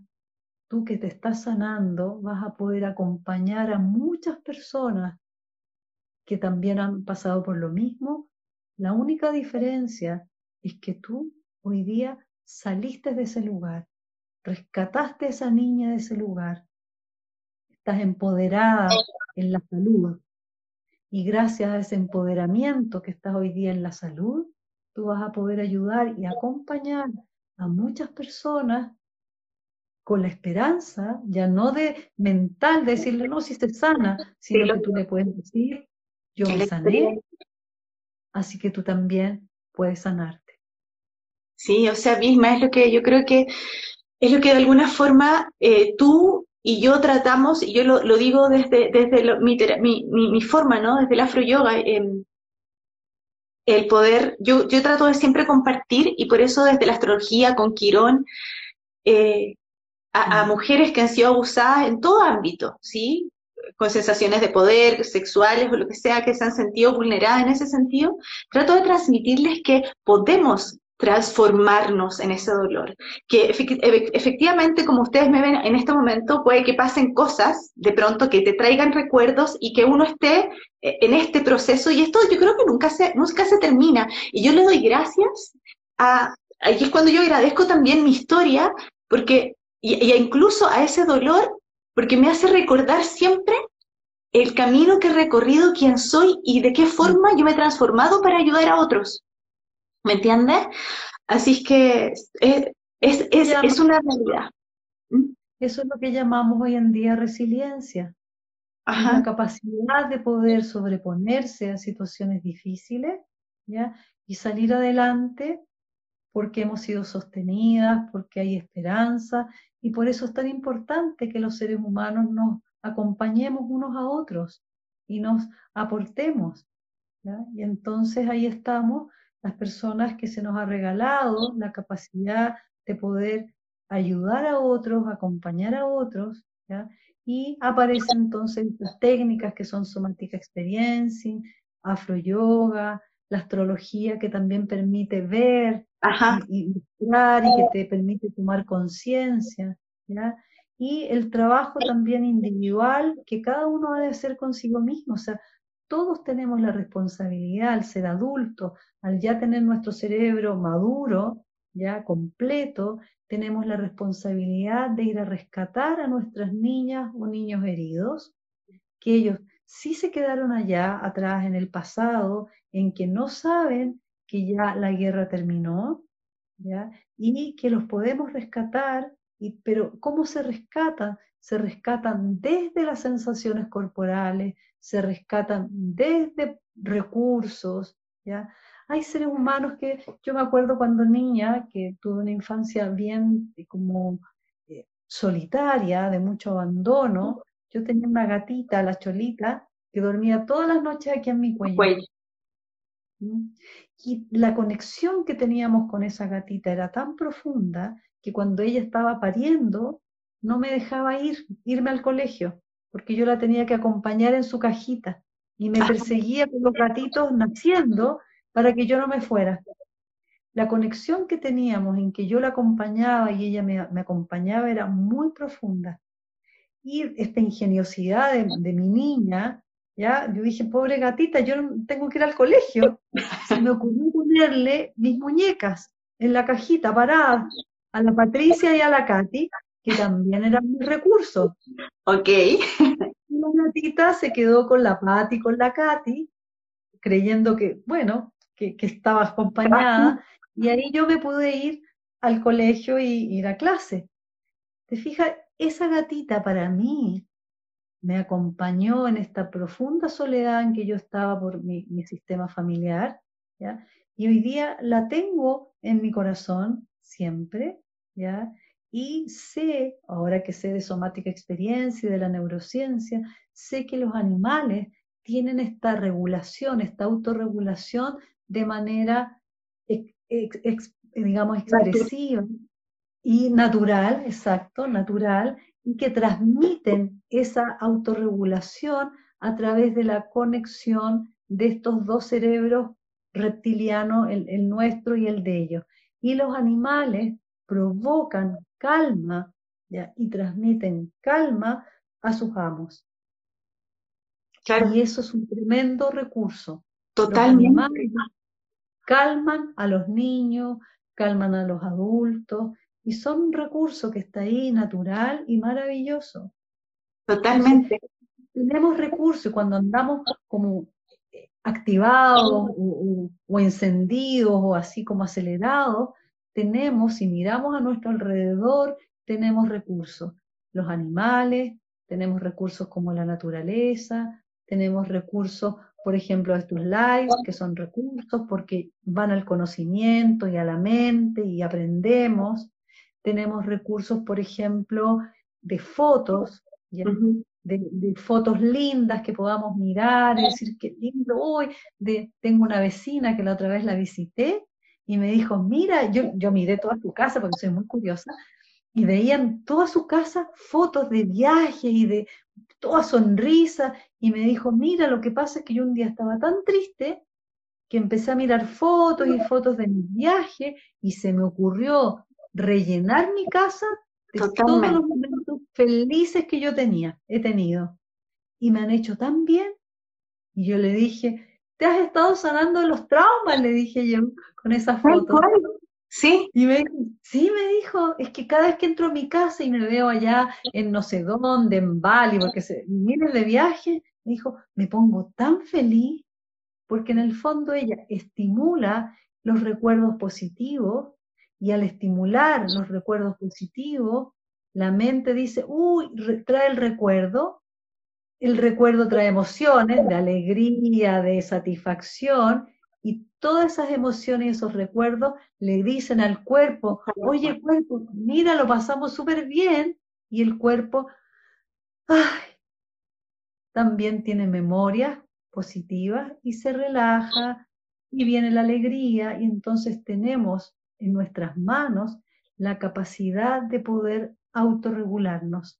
tú que te estás sanando, vas a poder acompañar a muchas personas que también han pasado por lo mismo. La única diferencia es que tú hoy día saliste de ese lugar, rescataste a esa niña de ese lugar, estás empoderada en la salud. Y gracias a ese empoderamiento que estás hoy día en la salud, tú vas a poder ayudar y acompañar a muchas personas con la esperanza, ya no de mental, de decirle, no, si se sana, sino que tú le puedes decir, yo me sané, así que tú también puedes sanarte.
Sí, o sea, misma es lo que yo creo que es lo que de alguna forma eh, tú y yo tratamos, y yo lo, digo desde, desde mi, mi, forma, ¿no? Desde el afro yoga, em, el poder, yo, yo trato de siempre compartir y por eso desde la astrología con Quirón, eh, a, mujeres que han sido abusadas en todo ámbito, ¿sí? Con sensaciones de poder, sexuales o lo que sea, que se han sentido vulneradas en ese sentido, trato de transmitirles que podemos transformarnos en ese dolor. Que efectivamente, como ustedes me ven en este momento, puede que pasen cosas de pronto que te traigan recuerdos y que uno esté eh, en este proceso y esto yo creo que nunca se, nunca se termina. Y yo le doy gracias a, ahí es cuando yo agradezco también mi historia, porque y, incluso a ese dolor, porque me hace recordar siempre el camino que he recorrido, quién soy y de qué forma yo me he transformado para ayudar a otros. ¿Me entiendes? Así es que es, es, es, una realidad.
¿Mm? Eso es lo que llamamos hoy en día resiliencia. La capacidad de poder sobreponerse a situaciones difíciles ¿ya? y salir adelante porque hemos sido sostenidas, porque hay esperanza y por eso es tan importante que los seres humanos nos acompañemos unos a otros y nos aportemos. Y entonces ahí estamos las personas que se nos ha regalado la capacidad de poder ayudar a otros, acompañar a otros, y aparecen entonces técnicas que son somática experiencing, afro yoga, la astrología que también permite ver Y, y, que te permite tomar conciencia, ¿ya? Y el trabajo también individual que cada uno debe hacer consigo mismo, o sea, todos tenemos la responsabilidad al ser adulto, al ya tener nuestro cerebro maduro, ya completo, tenemos la responsabilidad de ir a rescatar a nuestras niñas o niños heridos, que ellos sí se quedaron allá atrás en el pasado, en que no saben que ya la guerra terminó, ¿ya? y que los podemos rescatar, y, pero ¿cómo se rescatan? Se rescatan desde las sensaciones corporales, se rescatan desde recursos, ¿ya? Hay seres humanos que, yo me acuerdo cuando niña, que tuve una infancia bien eh, como eh, solitaria, de mucho abandono, yo tenía una gatita, la cholita, que dormía todas las noches aquí en mi cuello. Y la conexión que teníamos con esa gatita era tan profunda que cuando ella estaba pariendo, no me dejaba ir, irme al colegio, porque yo la tenía que acompañar en su cajita y me perseguía con los gatitos naciendo para que yo no me fuera. La conexión que teníamos en que yo la acompañaba y ella me, acompañaba era muy profunda. Y esta ingeniosidad de mi niña ¿ya? Yo dije, pobre gatita, yo tengo que ir al colegio. Se me ocurrió ponerle mis muñecas en la cajita parada a la Patricia y a la Katy, que también eran mis recursos.
Ok.
Y la gatita se quedó con la Patti y con la Katy, creyendo que, bueno, que, que estaba acompañada, y ahí yo me pude ir al colegio y ir a clase. ¿Te fijas? Esa gatita para mí me acompañó en esta profunda soledad en que yo estaba por mi, sistema familiar, ¿ya? y hoy día la tengo en mi corazón siempre, ¿ya? y sé, ahora que sé de somática experiencia y de la neurociencia, sé que los animales tienen esta regulación, esta autorregulación de manera, digamos, expresiva y natural, exacto, natural, y que transmiten esa autorregulación a través de la conexión de estos dos cerebros reptilianos, el, nuestro y el de ellos. Y los animales provocan calma y transmiten calma a sus amos. Y eso es un tremendo recurso.
Totalmente.
calman a los niños, calman a los adultos, y son un recurso que está ahí natural y maravilloso.
Totalmente.
tenemos recursos y cuando andamos como eh, activados o, encendidos o así como acelerados, tenemos, si miramos a nuestro alrededor tenemos recursos. Los animales, tenemos recursos como la naturaleza, tenemos recursos, por ejemplo, estos lives, que son recursos porque van al conocimiento y a la mente y aprendemos. Tenemos recursos, por ejemplo, de fotos, de, fotos lindas que podamos mirar y decir, qué lindo, hoy tengo una vecina que la otra vez la visité y me dijo, mira, yo, yo miré toda su casa porque soy muy curiosa, y veían toda su casa fotos de viajes y de toda sonrisa, y me dijo, mira, lo que pasa es que yo un día estaba tan triste que empecé a mirar fotos y fotos de mi viaje y se me ocurrió rellenar mi casa de todos los momentos felices que yo tenía, he tenido. Y me han hecho tan bien. Y yo le dije, te has estado sanando los traumas, le dije yo con esas fotos.
Sí.
Y me sí, me dijo, es que cada vez que entro a mi casa y me veo allá en no sé dónde, en Bali, porque se, miles de viajes, me dijo, me pongo tan feliz porque en el fondo ella estimula los recuerdos positivos y al estimular los recuerdos positivos, la mente dice, uy, trae el recuerdo, el recuerdo trae emociones de alegría, de satisfacción, y todas esas emociones y esos recuerdos le dicen al cuerpo, oye cuerpo, mira, lo pasamos súper bien, y el cuerpo, ay, también tiene memorias positivas y se relaja y viene la alegría y entonces tenemos en nuestras manos la capacidad de poder autorregularnos.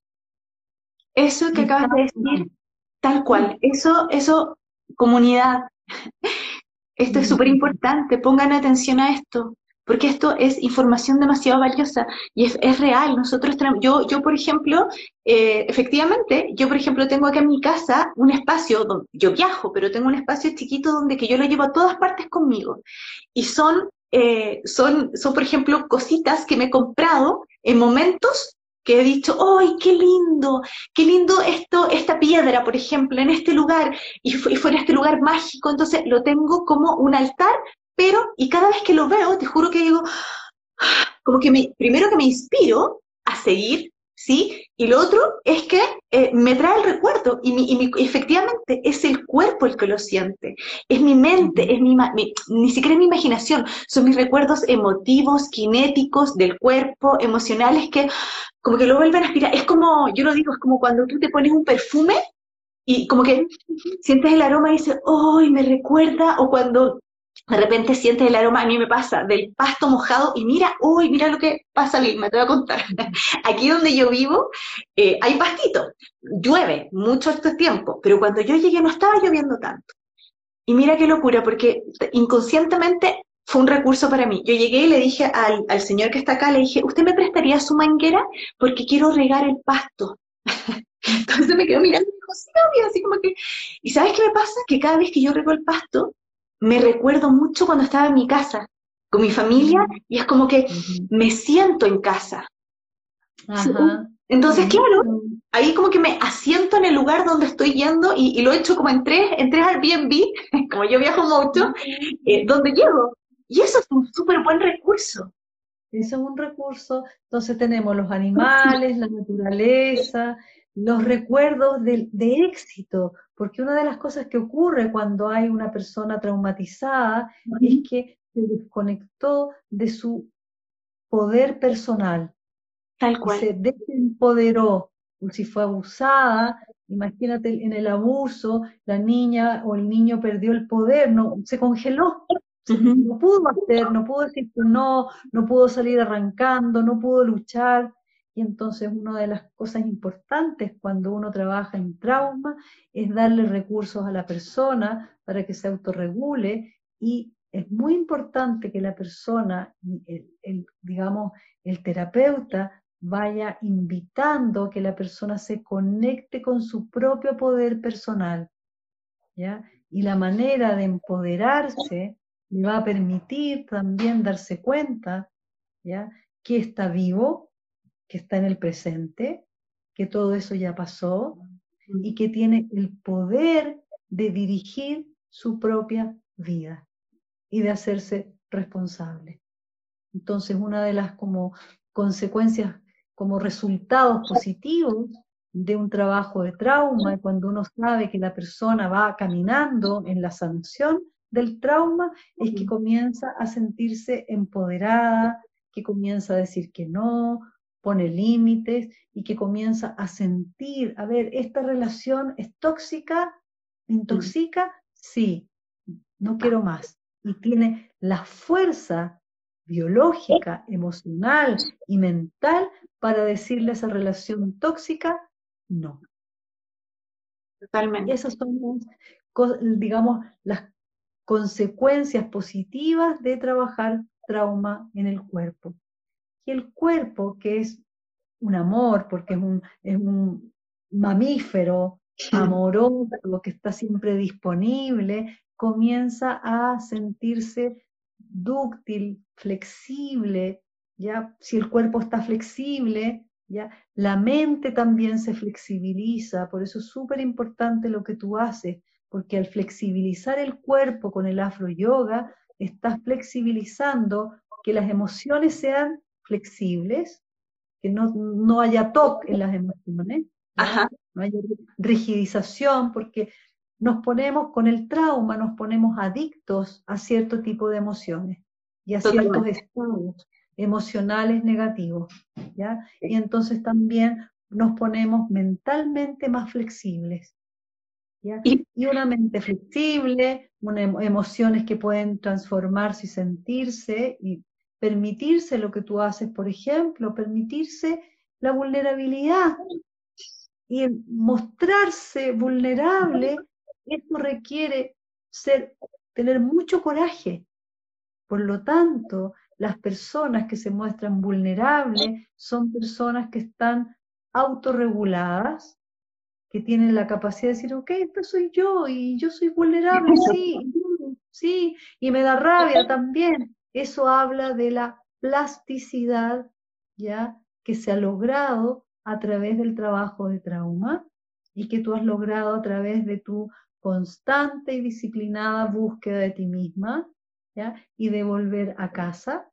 Eso que acabas de decir, tal cual, eso, eso, comunidad, esto es súper importante, pongan atención a esto, porque esto es información demasiado valiosa y es, real. Nosotros tenemos, yo, yo por ejemplo, eh, efectivamente, yo por ejemplo tengo aquí en mi casa un espacio donde yo viajo, pero tengo un espacio chiquito donde que yo lo llevo a todas partes conmigo. Y son eh, son, son, por ejemplo, cositas que me he comprado en momentos que he dicho, ¡ay, qué lindo! ¡Qué lindo esto, esta piedra, por ejemplo, en este lugar! Y, fue, en este lugar mágico, entonces lo tengo como un altar, pero, y cada vez que lo veo, te juro que digo, como que me, primero que me inspiro a seguir ¿sí? Y lo otro es que eh, me trae el recuerdo y, efectivamente es el cuerpo el que lo siente, es mi mente, es mi, ni siquiera es mi imaginación, son mis recuerdos emotivos, kinéticos del cuerpo, emocionales que como que lo vuelven a aspirar. Es como, yo lo digo, es como cuando tú te pones un perfume y como que sientes el aroma y dices, ¡ay, me recuerda! O cuando de repente sientes el aroma, a mí me pasa, del pasto mojado y mira, uy, mira lo que pasa, me te voy a contar. Aquí donde yo vivo eh, hay pastito, llueve mucho este tiempo, pero cuando yo llegué no estaba lloviendo tanto. Y mira qué locura, porque inconscientemente fue un recurso para mí. Yo llegué y le dije al, al señor que está acá, le dije, ¿usted me prestaría su manguera? Porque quiero regar el pasto. Entonces me quedó mirando y dijo, sí, obvio, así como que... ¿Y sabes qué me pasa? Que cada vez que yo rego el pasto, me recuerdo mucho cuando estaba en mi casa, con mi familia, y es como que me siento en casa. Entonces, claro, ahí como que me asiento en el lugar donde estoy yendo y, lo he hecho como en tres, en tres Airbnb, como yo viajo mucho, eh, donde llego. Y eso es un súper buen recurso.
Eso es un recurso. Entonces tenemos los animales, la naturaleza, los recuerdos de, éxito, porque una de las cosas que ocurre cuando hay una persona traumatizada es que se desconectó de su poder personal.
Tal cual.
Se desempoderó, si fue abusada, imagínate en el abuso, la niña o el niño perdió el poder, no, se congeló, no pudo hacer, no pudo decir no, no pudo salir arrancando, no pudo luchar. Y entonces una de las cosas importantes cuando uno trabaja en trauma es darle recursos a la persona para que se autorregule y es muy importante que la persona, el, digamos, el terapeuta vaya invitando que la persona se conecte con su propio poder personal. ¿ya? Y la manera de empoderarse le va a permitir también darse cuenta ¿ya? que está vivo, que está en el presente, que todo eso ya pasó y que tiene el poder de dirigir su propia vida y de hacerse responsable. Entonces, una de las como consecuencias como resultados positivos de un trabajo de trauma, cuando uno sabe que la persona va caminando en la sanación del trauma, es que comienza a sentirse empoderada, que comienza a decir que no, pone límites y que comienza a sentir, a ver, esta relación es tóxica, intoxica, sí, no quiero más. Y tiene la fuerza biológica, emocional y mental para decirle a esa relación tóxica, no.
Totalmente.
Esas son, digamos, las consecuencias positivas de trabajar trauma en el cuerpo. Y el cuerpo, que es un amor, porque es un, es un mamífero amoroso, que está siempre disponible, comienza a sentirse dúctil, flexible, ya si el cuerpo está flexible, ya la mente también se flexibiliza, por eso es súper importante lo que tú haces, porque al flexibilizar el cuerpo con el afro yoga, estás flexibilizando que las emociones sean flexibles, que no, no haya toque en las emociones, no haya rigidización, porque nos ponemos con el trauma, nos ponemos adictos a cierto tipo de emociones y a ciertos estados emocionales negativos, ¿ya? Y entonces también nos ponemos mentalmente más flexibles. ¿ya? Y, una mente flexible, emociones que pueden transformarse y sentirse y permitirse lo que tú haces, por ejemplo, permitirse la vulnerabilidad y mostrarse vulnerable esto requiere ser, tener mucho coraje. Por lo tanto, las personas que se muestran vulnerables son personas que están autorreguladas, que tienen la capacidad de decir, ok, esto soy yo y yo soy vulnerable, sí, sí, y me da rabia también. Eso habla de la plasticidad, ¿ya? Que se ha logrado a través del trabajo de trauma y que tú has logrado a través de tu constante y disciplinada búsqueda de ti misma ¿ya? y de volver a casa.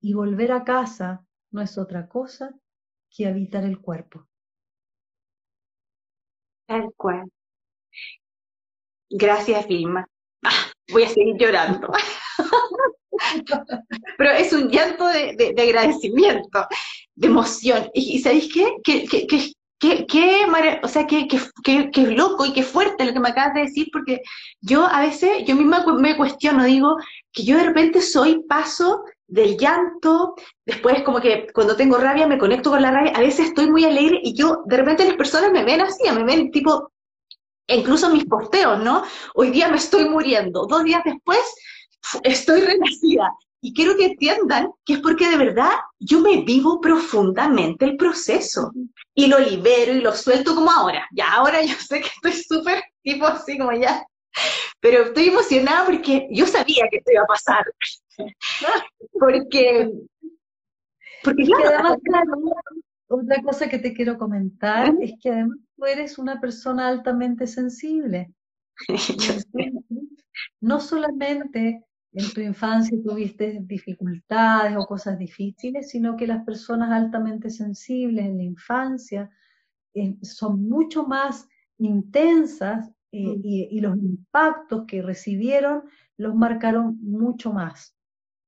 Y volver a casa no es otra cosa que habitar el cuerpo.
Tal cual. Gracias, Vilma. Ah, voy a seguir llorando. Pero es un llanto de, agradecimiento, de emoción. ¿Y, sabéis qué? Que, que, Qué, qué, o sea, qué, qué, qué, loco y qué fuerte lo que me acabas de decir, porque yo a veces, yo misma me cuestiono, digo, que yo de repente soy paso del llanto, después como que cuando tengo rabia me conecto con la rabia, a veces estoy muy alegre y yo, de repente las personas me ven así, me ven tipo, incluso mis posteos, ¿no? Hoy día me estoy muriendo, dos días después estoy renacida. Y quiero que entiendan que es porque de verdad yo me vivo profundamente el proceso y lo libero y lo suelto como ahora. Ya ahora yo sé que estoy súper tipo así como ya. Pero estoy emocionada porque yo sabía que esto iba a pasar. porque,
porque además, otra cosa que te quiero comentar es que además tú eres una persona altamente sensible. no solamente en tu infancia tuviste dificultades o cosas difíciles, sino que las personas altamente sensibles en la infancia eh, son mucho más intensas eh, mm. y, los impactos que recibieron los marcaron mucho más.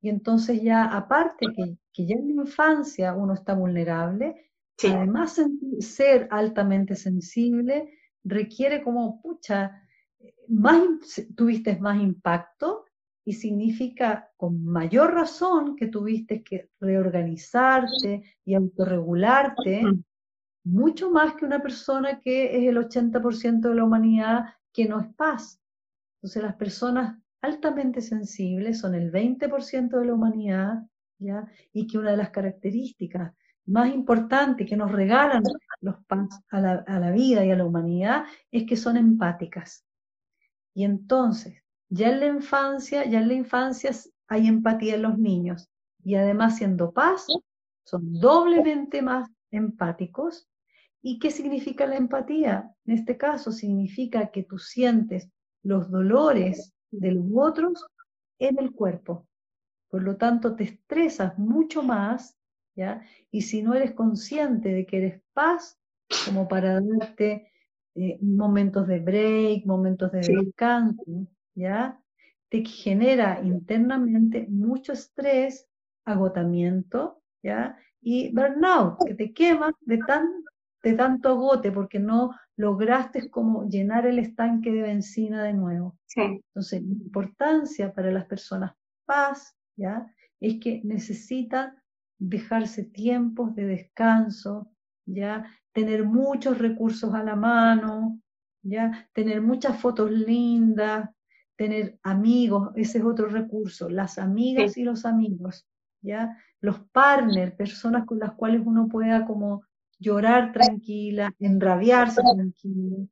Y entonces ya aparte que, que ya en la infancia uno está vulnerable, además ser altamente sensible requiere como, pucha, más, tuviste más impacto y significa con mayor razón que tuviste que reorganizarte y autorregularte, mucho más que una persona que es el 80% de la humanidad que no es paz. Entonces las personas altamente sensibles son el 20% de la humanidad, ¿ya? Y que una de las características más importantes que nos regalan los paz a la, a la vida y a la humanidad es que son empáticas. Y entonces, ya en la infancia, ya en la infancia hay empatía en los niños y además siendo paz, son doblemente más empáticos. ¿Y qué significa la empatía? En este caso significa que tú sientes los dolores de los otros en el cuerpo. Por lo tanto, te estresas mucho más ¿ya? Y si no eres consciente de que eres paz, como para darte eh, momentos de break, momentos de descanso, ¿ya? Te genera internamente mucho estrés, agotamiento, ¿ya? Y burnout, que te quemas de, tan, de tanto agote porque no lograste como llenar el estanque de benzina de nuevo. Entonces, la importancia para las personas paz, ¿ya? Es que necesitan dejarse tiempos de descanso, ¿ya? Tener muchos recursos a la mano, ¿ya? Tener muchas fotos lindas, tener amigos, ese es otro recurso, las amigas y los amigos, ¿ya? Los partners, personas con las cuales uno pueda como llorar tranquila, enrabiarse tranquila,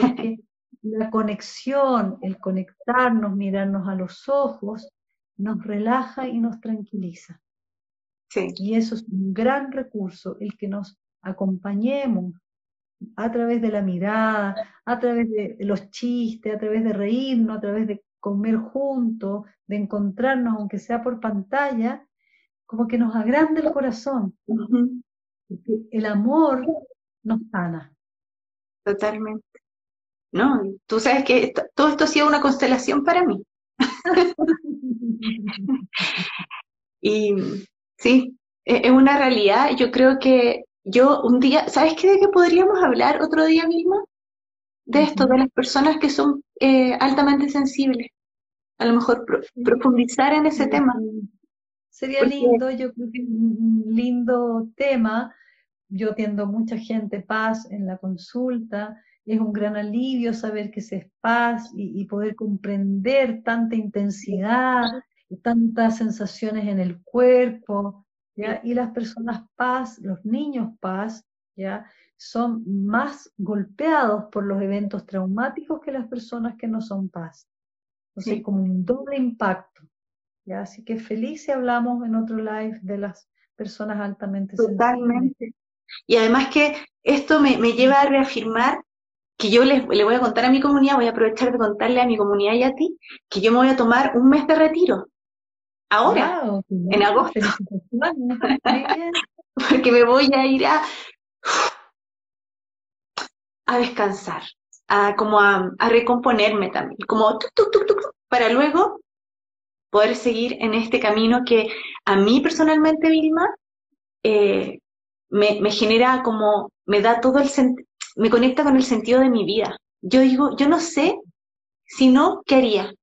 porque la conexión, el conectarnos, mirarnos a los ojos, nos relaja y nos tranquiliza. Y eso es un gran recurso, el que nos acompañemos a través de la mirada, a través de los chistes, a través de reírnos, a través de comer juntos, de encontrarnos, aunque sea por pantalla, como que nos agranda el corazón. El amor nos sana.
Totalmente. No, tú sabes que todo esto ha sido una constelación para mí. y sí, e-, es una realidad. Yo creo que yo un día, ¿sabes qué de qué podríamos hablar otro día mismo? De esto, de las personas que son eh, altamente sensibles. A lo mejor profundizar en ese tema.
Sería lindo, yo creo que es un lindo tema. Yo atiendo mucha gente paz en la consulta. Es un gran alivio saber que se es paz y, y poder comprender tanta intensidad, tantas sensaciones en el cuerpo, y las personas paz, los niños paz, ¿ya? Son más golpeados por los eventos traumáticos que las personas que no son paz. Entonces, sí. como un doble impacto, ¿ya? Así que feliz si hablamos en otro live de las personas altamente
Totalmente. Y además que esto me, me, lleva a reafirmar que yo les, le voy a contar a mi comunidad, voy a aprovechar de contarle a mi comunidad y a ti, que yo me voy a tomar un mes de retiro ahora, en agosto. Porque me voy a ir a, a descansar, a como a, recomponerme también, como para luego poder seguir en este camino que a mí personalmente, Vilma, eh, me, me, genera como, me da todo el me conecta con el sentido de mi vida. Yo digo, yo no sé si no, ¿qué haría?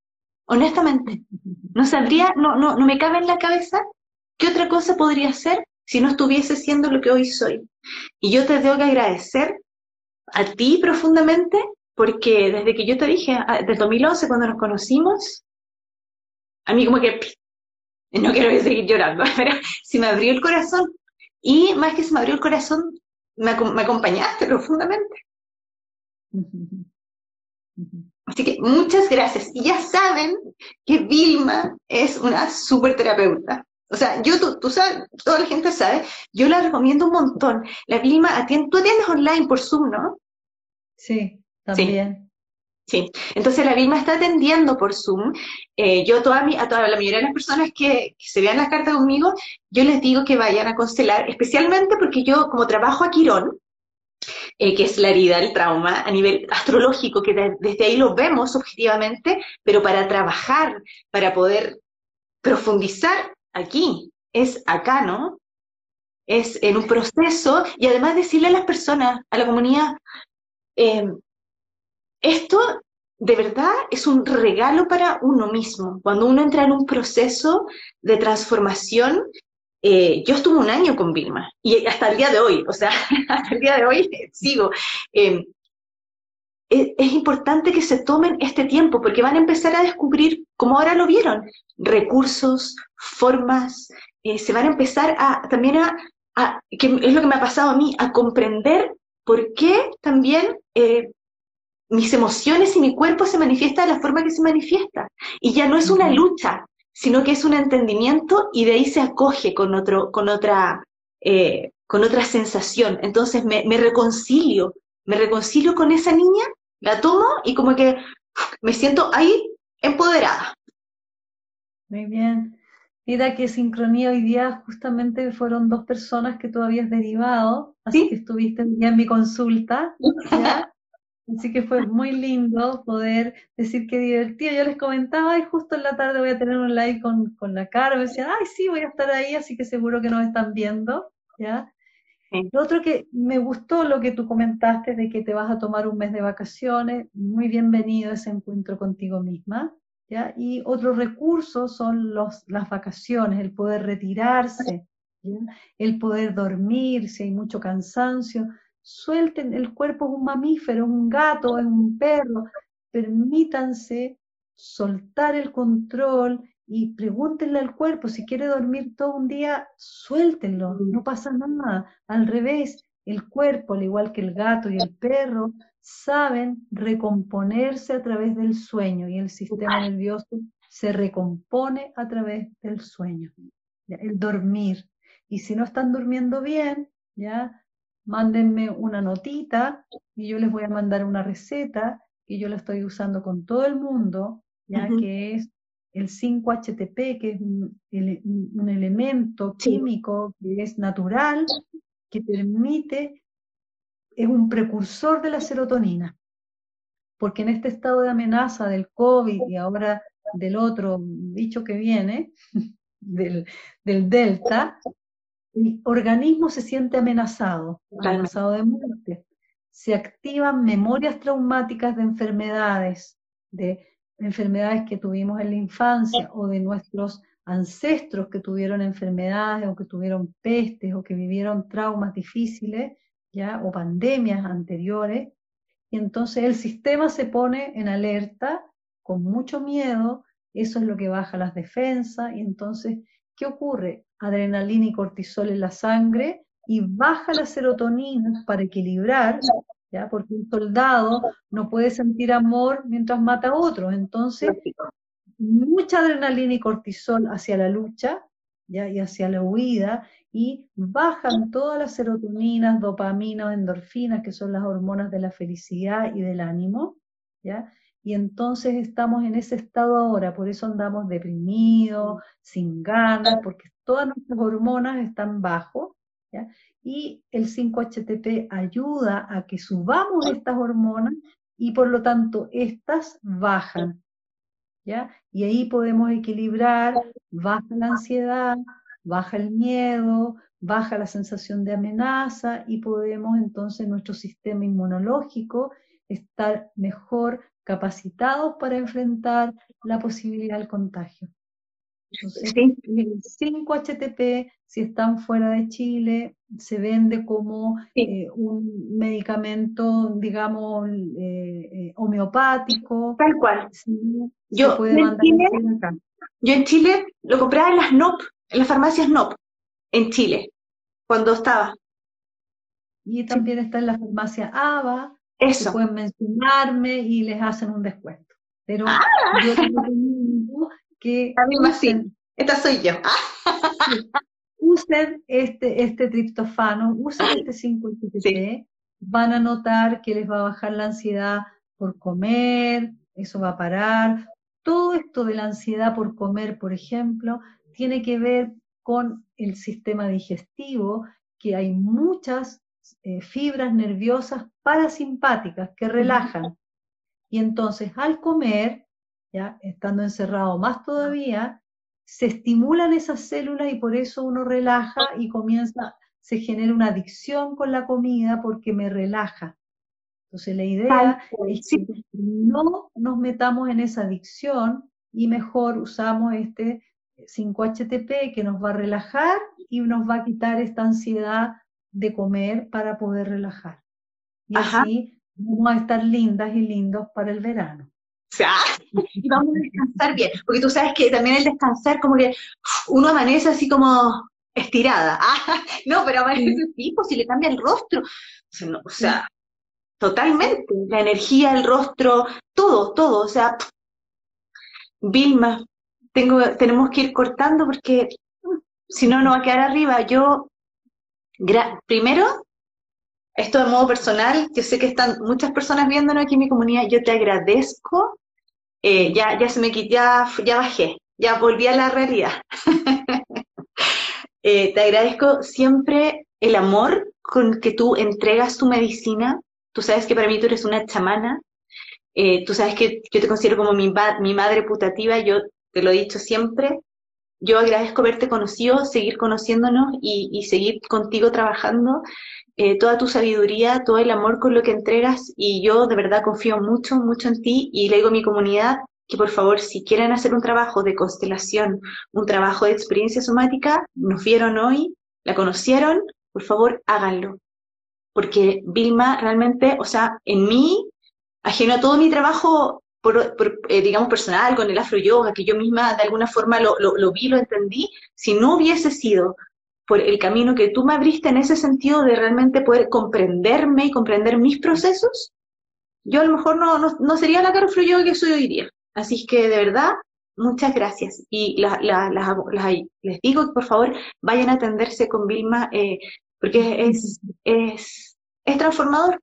Honestamente. No sabría, no, no, no me cabe en la cabeza qué otra cosa podría ser si no estuviese siendo lo que hoy soy. Y yo te tengo que agradecer a ti profundamente, porque desde que yo te dije, desde 2011, cuando nos conocimos, a mí como que, no quiero seguir llorando, pero si me abrió el corazón. Y más que se me abrió el corazón, me acompañaste profundamente. Así que muchas gracias. Y ya saben que Vilma es una súper terapeuta. O sea, yo, tú, tú, sabes, toda la gente sabe, yo la recomiendo un montón. La Vilma atiende, tú atiendes online por Zoom, ¿no?
Sí, también.
Sí. Entonces la Vilma está atendiendo por Zoom. Eh, yo toda mi, a toda la mayoría de las personas que, que, se vean las cartas conmigo, yo les digo que vayan a constelar, especialmente porque yo, como trabajo a Quirón, eh, que es la herida, el trauma, a nivel astrológico, que desde ahí lo vemos objetivamente, pero para trabajar, para poder profundizar aquí, es acá, ¿no? Es en un proceso y además decirle a las personas, a la comunidad, eh, esto de verdad es un regalo para uno mismo. Cuando uno entra en un proceso de transformación eh, yo estuve un año con Vilma y hasta el día de hoy, o sea, hasta el día de hoy sigo. Eh, es, importante que se tomen este tiempo porque van a empezar a descubrir, como ahora lo vieron, recursos, formas, eh, se van a empezar a también a, a, que es lo que me ha pasado a mí, a comprender por qué también mis emociones y mi cuerpo se manifiestan de la forma que se manifiesta. Y ya no es una lucha, sino que es un entendimiento y de ahí se acoge con, otro, con, otra, eh, con otra sensación. Entonces me, me, reconcilio, me reconcilio con esa niña, la tomo y como que me siento ahí empoderada.
Muy bien. Mira qué sincronía hoy día justamente fueron dos personas que tú habías derivado, así que estuviste ya en mi consulta, ¿ya? Así que fue muy lindo poder decir que divertido. Yo les comentaba, y justo en la tarde voy a tener un live con, con la cara. Me decían, ay, sí, voy a estar ahí, así que seguro que nos están viendo. ¿ya? Lo otro que me gustó lo que tú comentaste de que te vas a tomar un mes de vacaciones. Muy bienvenido ese encuentro contigo misma. ¿ya? Y otro recurso son los, las vacaciones, el poder retirarse, el poder dormir si hay mucho cansancio suelten, el cuerpo es un mamífero, un gato, es un perro, permítanse soltar el control y pregúntenle al cuerpo si quiere dormir todo un día, suéltenlo, no pasa nada. Al revés, el cuerpo, al igual que el gato y el perro, saben recomponerse a través del sueño y el sistema nervioso se recompone a través del sueño, el dormir. Y si no están durmiendo bien, ya mándenme una notita y yo les voy a mandar una receta que yo la estoy usando con todo el mundo, ya que es el 5-HTP, que es un, elemento químico que es natural, que permite, es un precursor de la serotonina. Porque en este estado de amenaza del COVID y ahora del otro bicho que viene, del, del Delta, el organismo se siente amenazado, amenazado de muerte. Se activan memorias traumáticas de enfermedades, de enfermedades que tuvimos en la infancia o de nuestros ancestros que tuvieron enfermedades o que tuvieron pestes o que vivieron traumas difíciles, ya o pandemias anteriores. Y entonces el sistema se pone en alerta con mucho miedo, eso es lo que baja las defensas y entonces ¿qué ocurre? Adrenalina y cortisol en la sangre y baja la serotonina para equilibrar, ¿ya? porque un soldado no puede sentir amor mientras mata a otro. Entonces, mucha adrenalina y cortisol hacia la lucha ¿ya? y hacia la huida y bajan todas las serotoninas, dopaminas, endorfinas, que son las hormonas de la felicidad y del ánimo, ¿ya? y entonces estamos en ese estado ahora, por eso andamos deprimidos, sin ganas, porque todas nuestras hormonas están bajo, y el 5-HTP ayuda a que subamos estas hormonas y por lo tanto estas bajan, ¿ya? Y ahí podemos equilibrar, baja la ansiedad, baja el miedo, baja la sensación de amenaza y podemos entonces nuestro sistema inmunológico estar mejor capacitados para enfrentar la posibilidad del contagio. Entonces, el 5-HTP, si están fuera de Chile, se vende como eh, un medicamento, digamos, eh, eh, homeopático.
Tal cual. yo, en Chile, yo en Chile lo compraba en las NOP, en las farmacias NOP, en Chile, cuando estaba.
Y también está en la farmacia ABA, eso. pueden mencionarme y les hacen un descuento. Pero ah. yo recomiendo que
usen, esta soy yo.
usen este, este triptofano, usen este 5 sí. van a notar que les va a bajar la ansiedad por comer, eso va a parar. Todo esto de la ansiedad por comer, por ejemplo, tiene que ver con el sistema digestivo, que hay muchas eh, fibras nerviosas parasimpáticas que relajan. Y entonces al comer, ya estando encerrado más todavía, se estimulan esas células y por eso uno relaja y comienza, se genera una adicción con la comida porque me relaja. Entonces la idea es que no nos metamos en esa adicción y mejor usamos este 5-HTP que nos va a relajar y nos va a quitar esta ansiedad de comer para poder relajar. Y así vamos a estar lindas y lindos para el verano.
y vamos a descansar bien, porque tú sabes que también el descansar como que uno amanece así como estirada. Ah, no, pero amanece sí. Pues, si le cambia el rostro. O sea, totalmente. La energía, el rostro, todo, todo. O sea, Vilma, tengo, tenemos que ir cortando porque si no, no va a quedar arriba. Yo primero, esto de modo personal, yo sé que están muchas personas viéndonos aquí en mi comunidad, yo te agradezco, eh, ya, ya se me ya, ya bajé, ya volví a la realidad. Eh, te agradezco siempre el amor con que tú entregas tu medicina. Tú sabes que para mí tú eres una chamana. Eh, tú sabes que yo te considero como mi, mi madre putativa. Yo te lo he dicho siempre. Yo agradezco haberte conocido, seguir conociéndonos y, seguir contigo trabajando. Eh, toda tu sabiduría, todo el amor con lo que entregas y yo de verdad confío mucho, mucho en ti y le digo a mi comunidad que por favor, si quieren hacer un trabajo de constelación, un trabajo de experiencia somática, nos vieron hoy, la conocieron, por favor, háganlo. Porque Vilma realmente, o sea, en mí, ajeno a todo mi trabajo eh, digamos, personal, con el afro yoga, que yo misma de alguna forma lo, vi, lo entendí, si no hubiese sido por el camino que tú me abriste en ese sentido de realmente poder comprenderme y comprender mis procesos, yo a lo mejor no, no, sería la cara yoga que soy hoy día. Así que de verdad, muchas gracias. Y les digo que por favor vayan a atenderse con Vilma, eh, porque es, es, es transformador.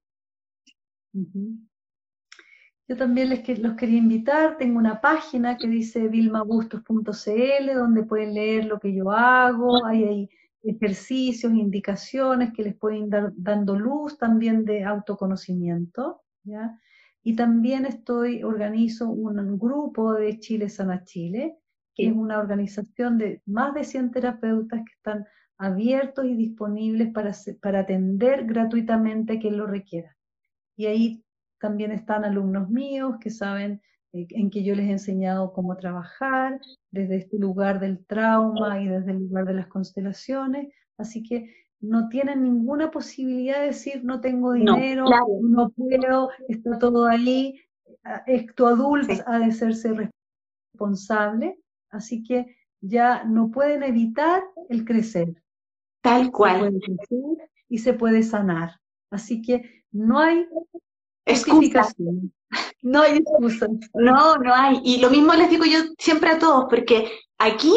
Yo también les los quería invitar, tengo una página que dice vilmabustos.cl donde pueden leer lo que yo hago, hay, hay ejercicios, indicaciones que les pueden dar dando luz también de autoconocimiento, ¿ya? Y también estoy, organizo un grupo de Chile Sana Chile, que es una organización de más de 100 terapeutas que están abiertos y disponibles para, para atender gratuitamente a quien lo requiera. Y ahí también están alumnos míos que saben en que yo les he enseñado cómo trabajar desde este lugar del trauma y desde el lugar de las constelaciones. Así que no tienen ninguna posibilidad de decir no tengo dinero, no, puedo, está todo ahí. Esto adulto ha de serse responsable, así que ya no pueden evitar el crecer.
Tal cual.
y se puede sanar. Así que no hay
Excusación. No hay excusa. No, no hay. Y lo mismo les digo yo siempre a todos, porque aquí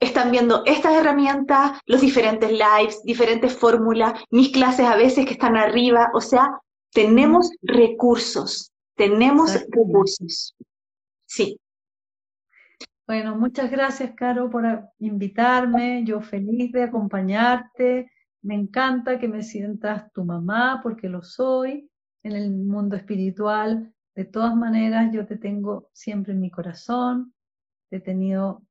están viendo estas herramientas, los diferentes lives, diferentes fórmulas, mis clases a veces que están arriba, o sea, tenemos recursos, tenemos recursos. Sí.
Bueno, muchas gracias, Caro, por invitarme. Yo feliz de acompañarte. Me encanta que me sientas tu mamá, porque lo soy en el mundo espiritual. De todas maneras, yo te tengo siempre en mi corazón, te he tenido,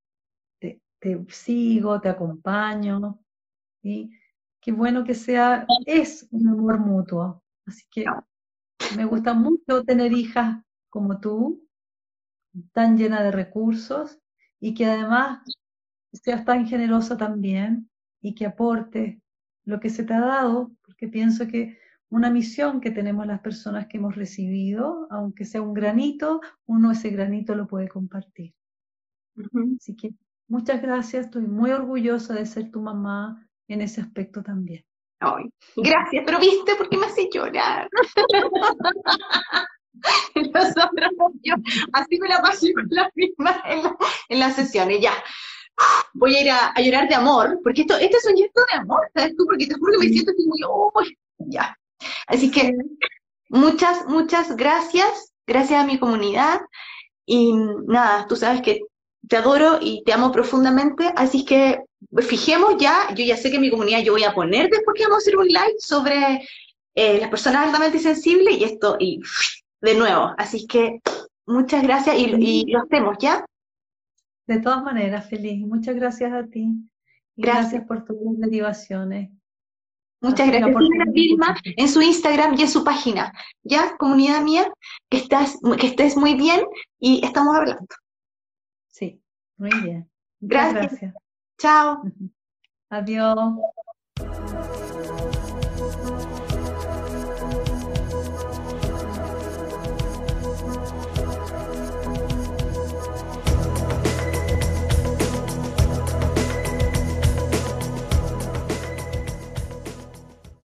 te, sigo, te acompaño. y Qué bueno que sea, es un amor mutuo. Así que me gusta mucho tener hijas como tú, tan llena de recursos y que además seas tan generosa también y que aporte lo que se te ha dado, porque pienso que una misión que tenemos las personas que hemos recibido, aunque sea un granito, uno ese granito lo puede compartir. Así que muchas gracias, estoy muy orgullosa de ser tu mamá en ese aspecto también.
Ay, gracias, pero viste por qué me hace llorar. Nosotros, yo, así me la pasé con la misma en, las sesiones, ya. Voy a ir a, llorar de amor, porque esto, este es un gesto de amor, ¿sabes tú? Porque te juro que me siento así muy, oh, ya. Así que muchas, muchas gracias, gracias a mi comunidad y nada, tú sabes que te adoro y te amo profundamente, así que fijemos ya, yo ya sé que mi comunidad yo voy a poner después que vamos a hacer un live sobre eh, las personas altamente sensibles y esto, y de nuevo, así que muchas gracias y, y lo hacemos, ¿ya?
De todas maneras, feliz. Muchas gracias a ti. Gracias, gracias por tus derivaciones.
Muchas gracias. Vilma en su Instagram y en su página. Ya, comunidad mía, que, estás, que estés muy bien y estamos hablando.
Sí, muy bien.
gracias. gracias. Chao.
Adiós.